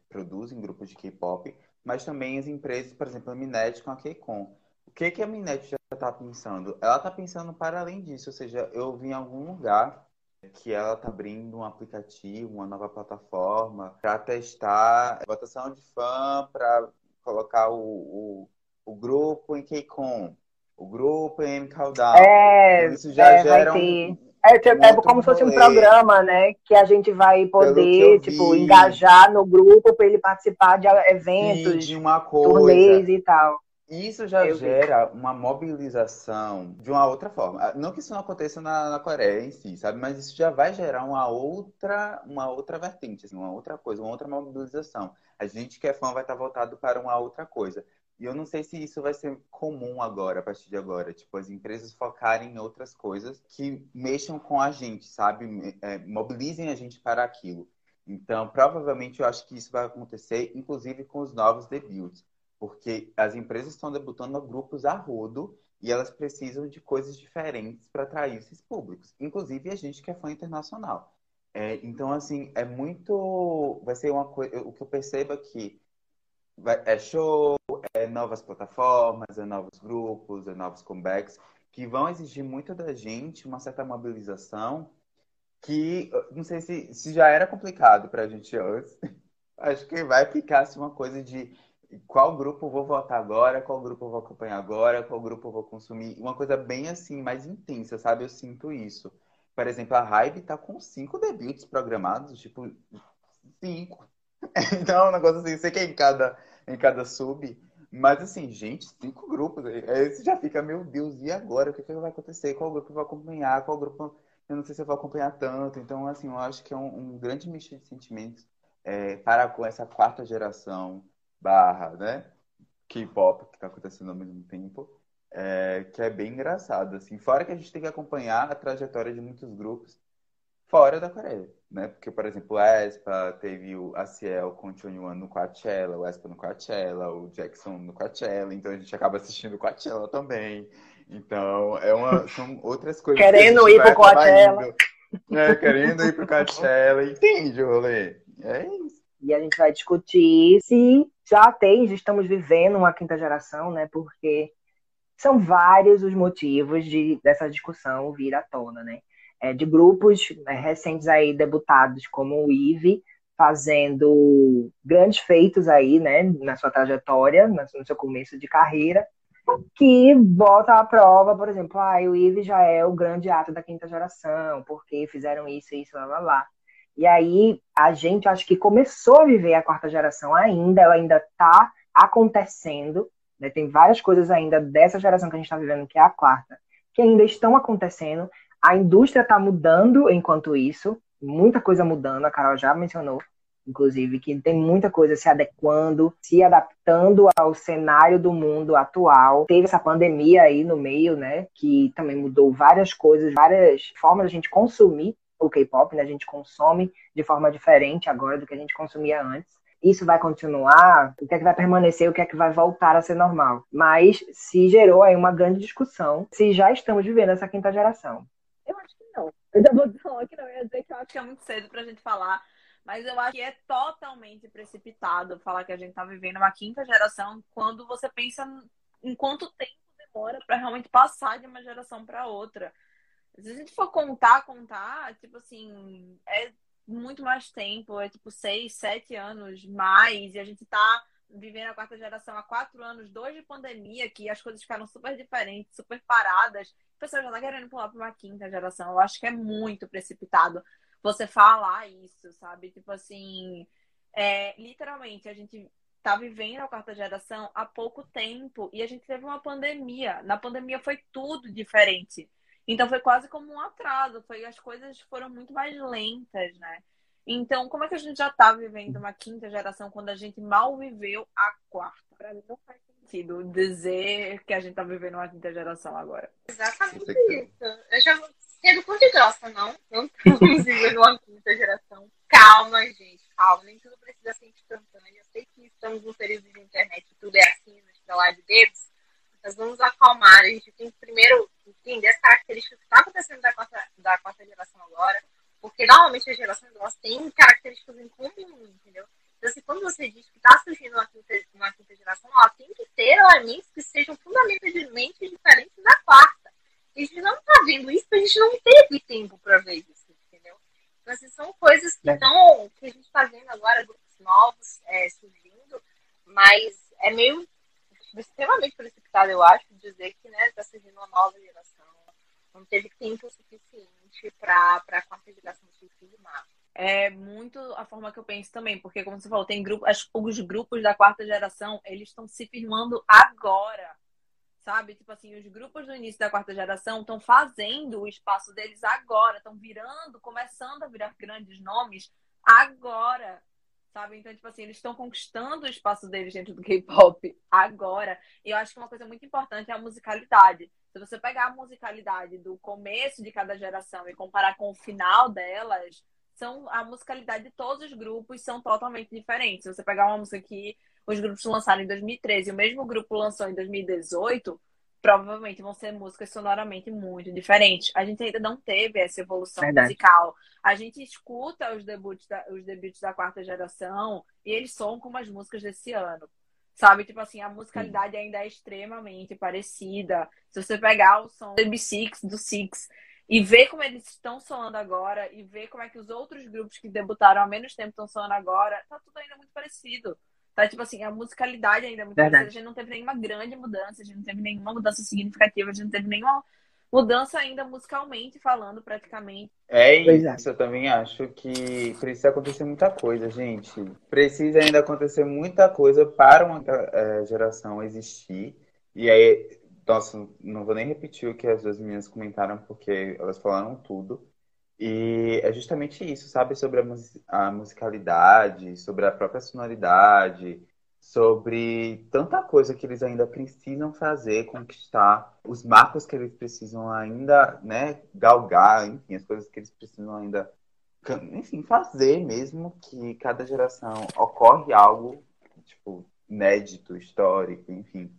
produzem grupos de K-pop, mas também as empresas, por exemplo, a Minet com a K-Con que, que a Minete já está pensando? Ela está pensando para além disso, ou seja, eu vi em algum lugar que ela está abrindo um aplicativo, uma nova plataforma para testar votação de fã, para colocar o, o, o, grupo em KCON, o grupo em Countdown. É, então, isso já é, gera um, é, tipo, é como se fosse um programa, né? Que a gente vai poder, tipo, engajar no grupo para ele participar de eventos, Sim, de uma coisa. e tal. Isso já eu gera vi. uma mobilização de uma outra forma. Ah, não que isso não aconteça na, na, Coreia em si, sabe? Mas isso já vai gerar uma outra, uma outra vertente, assim, uma outra coisa, uma outra mobilização. A gente que é fã vai estar voltado para uma outra coisa. E eu não sei se isso vai ser comum agora, a partir de agora. Tipo, as empresas focarem em outras coisas que mexam com a gente, sabe? É, mobilizem a gente para aquilo. Então, provavelmente, eu acho que isso vai acontecer, inclusive com os novos debuts porque as empresas estão debutando a grupos a rodo e elas precisam de coisas diferentes para atrair esses públicos, inclusive a gente que é fã internacional. É, então, assim, é muito. Vai ser uma coisa. O que eu percebo é, é show, é novas plataformas, é novos grupos, é novos comebacks, que vão exigir muito da gente uma certa mobilização que não sei se, se já era complicado para a gente antes. Acho que vai ficar assim, uma coisa de qual grupo vou votar agora, qual grupo vou acompanhar agora, qual grupo vou consumir. Uma coisa bem assim, mais intensa, sabe? Eu sinto isso. Por exemplo, a Hybe tá com cinco debuts programados, tipo, cinco. Então é um negócio assim, sei que é em cada, em cada sub. Mas assim, gente, cinco grupos. Aí você já fica, meu Deus, e agora? O que, que vai acontecer? Qual grupo eu vou acompanhar? Qual grupo eu não sei se eu vou acompanhar tanto. Então, assim, eu acho que é um, um grande misto de sentimentos é, para com essa quarta geração barra, né? K-pop que está acontecendo ao mesmo tempo. É, que é bem engraçado, assim. Fora que a gente tem que acompanhar a trajetória de muitos grupos fora da Coreia, né? Porque, por exemplo, a Espa teve o Ciel com o Chonyuan no Coachella, o Espa no Coachella, o Jackson no Coachella, então a gente acaba assistindo o Coachella também. Então, é uma, são outras coisas. Querendo que ir pro Coachella. né? Querendo ir pro Coachella, entende o rolê? É isso. E a gente vai discutir se já tem, já estamos vivendo uma quinta geração, né? Porque são vários os motivos de, dessa discussão vir à tona, né? É, de grupos né, recentes aí debutados como o IVE, fazendo grandes feitos aí, né, na sua trajetória, no seu começo de carreira, que bota à prova, por exemplo, ah, o IVE já é o grande ato da quinta geração, porque fizeram isso, isso, lá, lá, lá. E aí, a gente, acho que começou a viver a quarta geração ainda, ela ainda está acontecendo, né? tem várias coisas ainda dessa geração que a gente está vivendo, que é a quarta, que ainda estão acontecendo, a indústria está mudando enquanto isso, muita coisa mudando, a Carol já mencionou, inclusive, que tem muita coisa se adequando, se adaptando ao cenário do mundo atual. Teve essa pandemia aí no meio, né, que também mudou várias coisas, várias formas de a gente consumir o K-pop, né? A gente consome de forma diferente agora do que a gente consumia antes. Isso vai continuar? O que é que vai permanecer? O que é que vai voltar a ser normal? Mas se gerou aí uma grande discussão se já estamos vivendo essa quinta geração. Eu acho que não. Eu já vou falar que não. Eu ia dizer que eu acho que é muito cedo pra gente falar mas eu acho que é totalmente precipitado falar que a gente está vivendo uma quinta geração quando você pensa em quanto tempo demora para realmente passar de uma geração para outra. Se a gente for contar, contar, tipo assim, é muito mais tempo, é tipo seis, sete anos mais, e a gente está vivendo a quarta geração há quatro anos, dois de pandemia, que as coisas ficaram super diferentes, super paradas. A pessoa já está querendo pular para uma quinta geração. Eu acho que é muito precipitado você falar isso, sabe? Tipo assim, é, literalmente, a gente tá vivendo a quarta geração há pouco tempo e a gente teve uma pandemia. Na pandemia foi tudo diferente. Então foi quase como um atraso, foi as coisas foram muito mais lentas, né? Então, como é que a gente já tá vivendo uma quinta geração quando a gente mal viveu a quarta? Para mim não faz sentido dizer que a gente tá vivendo uma quinta geração agora. Exatamente isso. Eu já sendo curto grossa, não. Não estamos vivendo uma quinta geração. Calma, gente, calma. Nem tudo precisa ser instantâneo. Eu sei que estamos num período de internet tudo é assim, nos lá de dedos. Mas vamos acalmar. A gente tem que primeiro entender as características que está acontecendo da quarta, da quarta geração agora. Porque normalmente as gerações elas têm características em comum, entendeu? Então, assim, quando você diz que está surgindo uma quinta, uma quinta geração, ela tem que ter elementos que sejam fundamentalmente diferentes da quarta. A gente não está vendo isso, a gente não teve tempo para ver isso, entendeu? Então, assim, são coisas que, é. que a gente está vendo agora, grupos novos é, surgindo, mas é meio extremamente precipitado, eu acho, dizer que né, está surgindo uma nova geração. Não teve tempo suficiente para a quarta geração se firmar. É muito a forma que eu penso também, porque como você falou, tem grupo, as, os grupos da quarta geração, eles estão se firmando agora sabe? Tipo assim, os grupos do início da quarta geração estão fazendo o espaço deles agora, estão virando, começando a virar grandes nomes agora, sabe? Então, tipo assim, eles estão conquistando o espaço deles dentro do K-pop agora. E eu acho que uma coisa muito importante é a musicalidade. Se você pegar a musicalidade do começo de cada geração e comparar com o final delas, são a musicalidade de todos os grupos são totalmente diferentes. Se você pegar uma música que os grupos lançaram em 2013 e o mesmo grupo lançou em 2018, provavelmente vão ser músicas sonoramente muito diferentes. A gente ainda não teve essa evolução Verdade. musical. A gente escuta os debuts, da, os debuts da quarta geração e eles são como as músicas desse ano. Sabe? Tipo assim, a musicalidade Sim. ainda é extremamente parecida. Se você pegar o som do B6, do Six, e ver como eles estão soando agora, e ver como é que os outros grupos que debutaram há menos tempo estão soando agora, tá tudo ainda muito parecido. Tá, tipo assim, a musicalidade ainda é muito Verdade. A gente não teve nenhuma grande mudança, a gente não teve nenhuma mudança significativa, a gente não teve nenhuma mudança ainda musicalmente falando, praticamente. É é. isso, eu também acho que precisa acontecer muita coisa, gente. Precisa ainda acontecer muita coisa para uma eh, geração existir. E aí, nossa, não vou nem repetir o que as duas meninas comentaram, porque elas falaram tudo. E é justamente isso, sabe? Sobre a, mus- a musicalidade, sobre a própria sonoridade, sobre tanta coisa que eles ainda precisam fazer, conquistar, os marcos que eles precisam ainda, né, galgar, enfim, as coisas que eles precisam ainda, enfim, fazer mesmo que cada geração ocorre algo, tipo, inédito, histórico, enfim.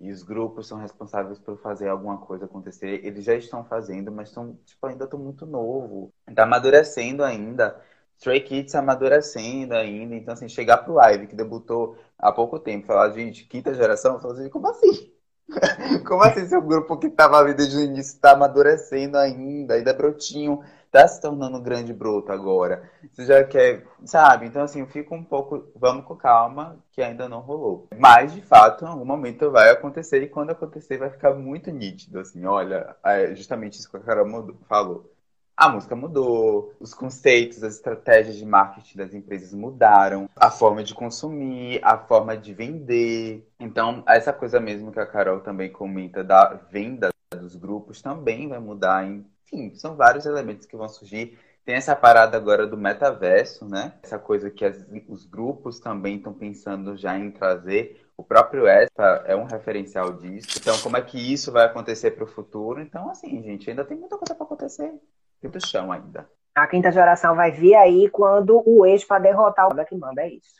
E os grupos são responsáveis por fazer alguma coisa acontecer. Eles já estão fazendo, mas estão, tipo, ainda estão muito novo. Tá amadurecendo ainda. Stray Kids amadurecendo ainda. Então, assim, chegar pro Live, que debutou há pouco tempo, falar, gente, quinta geração, falo assim, como assim? Como assim seu grupo que estava ali desde o início está amadurecendo ainda, ainda é brotinho, tá se tornando um grande broto agora? Você já quer, sabe? Então, assim, eu fico um pouco, vamos com calma, que ainda não rolou. Mas, de fato, em algum momento vai acontecer, e quando acontecer vai ficar muito nítido, assim, olha, é justamente isso que a Carol mudou- falou. A música mudou, os conceitos, as estratégias de marketing das empresas mudaram, a forma de consumir, a forma de vender. Então, essa coisa mesmo que a Carol também comenta da venda dos grupos também vai mudar. Enfim, são vários elementos que vão surgir. Tem essa parada agora do metaverso, né? Essa coisa que as- os grupos também estão pensando já em trazer. O próprio ESPA é um referencial disso. Então, como é que isso vai acontecer para o futuro? Então, assim, gente, ainda tem muita coisa para acontecer. Tem do chão ainda. A quinta geração vai vir aí quando o ex para derrotar o que manda, é isso.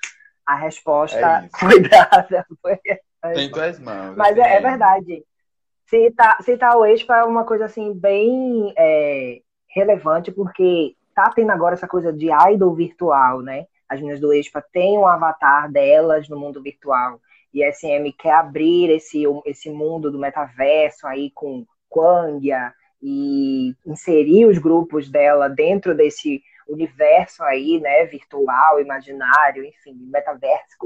A resposta É isso. foi dada. Foi Tem tuas mãos. Mas é, é verdade. Citar, citar o Expa é uma coisa assim bem é, relevante, porque tá tendo agora essa coisa de idol virtual, né? As meninas do Expa têm um avatar delas no mundo virtual. E a SM quer abrir esse, esse mundo do metaverso aí com Kwangia e inserir os grupos dela dentro desse universo aí, né? Virtual, imaginário, enfim, metaverso.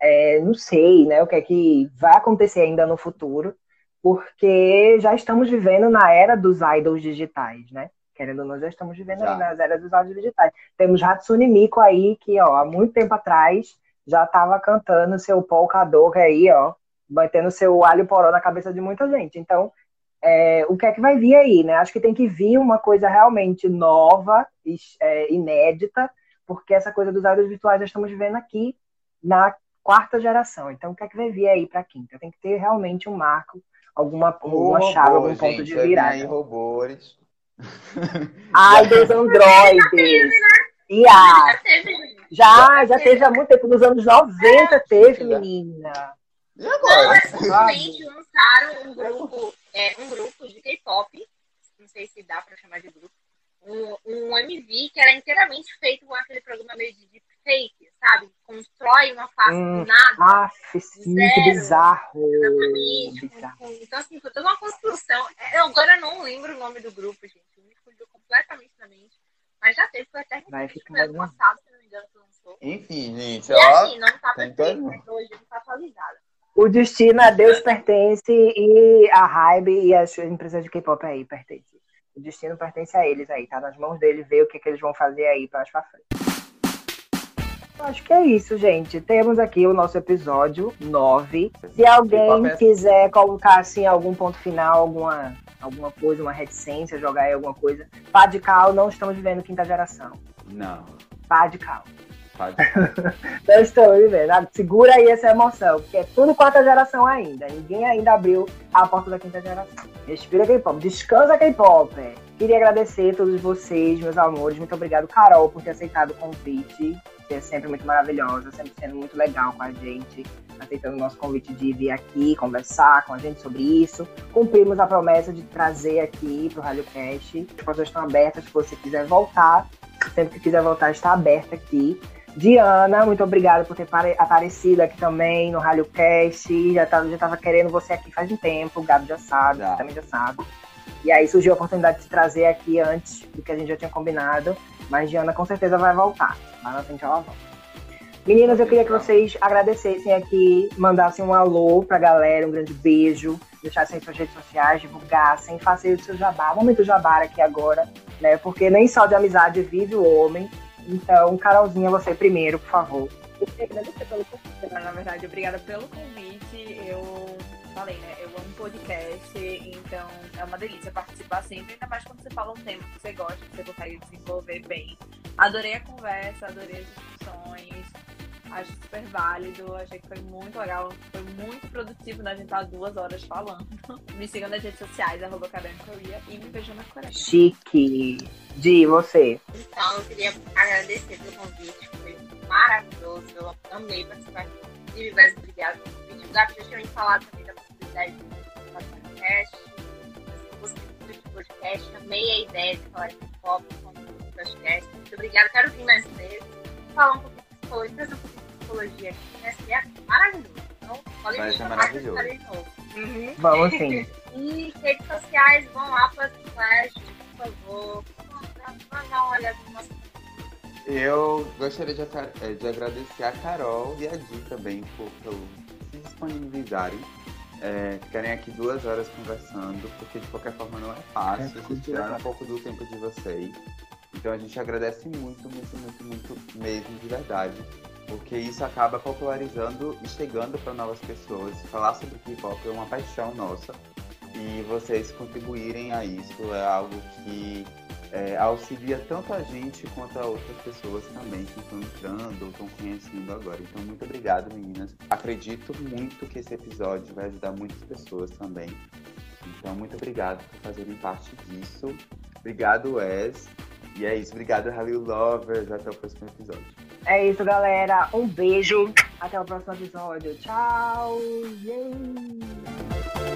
É, não sei, né? O que é que vai acontecer ainda no futuro porque já estamos vivendo na era dos idols digitais, né? Querendo ou não, já estamos vivendo Já. nas eras dos idols digitais. Temos Hatsune Miku aí, que ó, há muito tempo atrás já estava cantando seu polkador aí, ó, batendo seu alho poró na cabeça de muita gente. Então, é, o que é que vai vir aí, né? Acho que tem que vir uma coisa realmente nova, é, inédita, porque essa coisa dos idols virtuais já estamos vivendo aqui na quarta geração. Então, o que é que vai vir aí para a quinta? Tem que ter realmente um marco, alguma, alguma chave, algum ponto gente, de virada. aí robôs. Ai, dos androides. Já teve, gente. Já, já teve há muito tempo, nos anos 90 teve, Já. menina. E agora? Recentemente lançaram um grupo, é, um grupo de K-pop, não sei se dá pra chamar de grupo, um, um MV que era inteiramente feito com aquele programa meio de deepfake, sabe? Constrói uma face Hum. do nada. Aff, sim, que Zero. bizarro. exatamente, com- bizarro. com- Então, assim, foi toda uma construção. É, Eu agora não lembro o nome do grupo, gente. Me fugiu completamente da mente. Mas já teve, foi até Vai recentemente, ficar foi ano passado, se não me engano, que lançou. Enfim, gente, E ó. assim, não tá perfeito, mas hoje não tá atualizada. O destino a Deus pertence e a Hybe e as empresas de K-pop aí pertencem. O destino pertence a eles aí, tá nas mãos deles ver o que, que eles vão fazer aí pra pra frente. Acho que é isso, gente. Temos aqui o nosso episódio 9. Se alguém quiser colocar assim algum ponto final, alguma, alguma coisa, uma reticência, jogar aí alguma coisa, pá de cal, não estamos vivendo quinta geração. Não, Pá de cal. pode. Não estamos vivendo. Ah, Segura aí essa emoção, porque é tudo quarta geração ainda. Ninguém ainda abriu a porta da quinta geração. Respira K-pop, descansa K-pop. Queria agradecer a todos vocês, meus amores. Muito obrigado, Carol, por ter aceitado o convite. Você é sempre muito maravilhosa, sempre sendo muito legal com a gente, aceitando o nosso convite de vir aqui conversar com a gente sobre isso. Cumprimos a promessa de trazer aqui para o RadioCast. As portas estão abertas se você quiser voltar. Sempre que quiser voltar, está aberta aqui. Diana, muito obrigada por ter pare- aparecido aqui também no RalhoCast. Já estava já querendo você aqui faz um tempo, o Gabi já sabe, Já. você também já sabe. E aí surgiu a oportunidade de trazer aqui antes do que a gente já tinha combinado. Mas Diana com certeza vai voltar. Lá na frente ela volta. Meninas, eu queria que vocês agradecessem aqui, mandassem um alô pra galera, um grande beijo. deixar sem suas redes sociais, divulgar, sem fazer o seu jabá. Momento jabá aqui agora, né? Porque nem só de amizade vive o homem. Então, Carolzinha, você primeiro, por favor. Eu queria agradecer pelo convite, na verdade, obrigada pelo convite. Eu falei, né? Podcast, então é uma delícia participar sempre, ainda mais quando você fala um tema que você gosta, que você consegue desenvolver bem. Adorei a conversa, adorei as discussões acho super válido, achei que foi muito legal, foi muito produtivo, né? A gente tá duas horas falando. Me sigam nas redes sociais, arroba e me vejam na Coreia. Chique! Di, você? Então, eu queria agradecer pelo convite, foi maravilhoso, eu amei participar. Diversos obrigado pelo convite. O Gabi já tinha me falado também da possibilidade de podcast. Eu gostei muito de podcast, amei a ideia de falar de pop com podcast. Muito obrigada, quero vir mais vezes, falar um pouquinho de psicologia, trazer um pouquinho psicologia aqui, né? Seria maravilhoso. Então, pode Vai ser maravilhoso. Uhum. Vamos sim. E redes sociais, vão lá para o Flash, por favor. Vamos dar uma olhada no nosso. Eu gostaria de, eh, de agradecer a Carol e a Di também por, por se disponibilizarem. É, ficarem aqui duas horas conversando, porque de qualquer forma não é fácil, vocês tiraram um pouco do tempo de vocês. Então a gente agradece muito, muito, muito, muito mesmo, de verdade. Porque isso acaba popularizando e chegando para novas pessoas. Falar sobre K-pop é uma paixão nossa. E vocês contribuírem a isso é algo que é, auxilia tanto a gente quanto a outras pessoas também que estão entrando ou estão conhecendo agora. Então, muito obrigado, meninas. Acredito muito que esse episódio vai ajudar muitas pessoas também. Então, muito obrigado por fazerem parte disso. Obrigado, Wes. E é isso. Obrigado, Halil Lovers. Até o próximo episódio. É isso, galera. Um beijo. Até o próximo episódio. Tchau. Yay.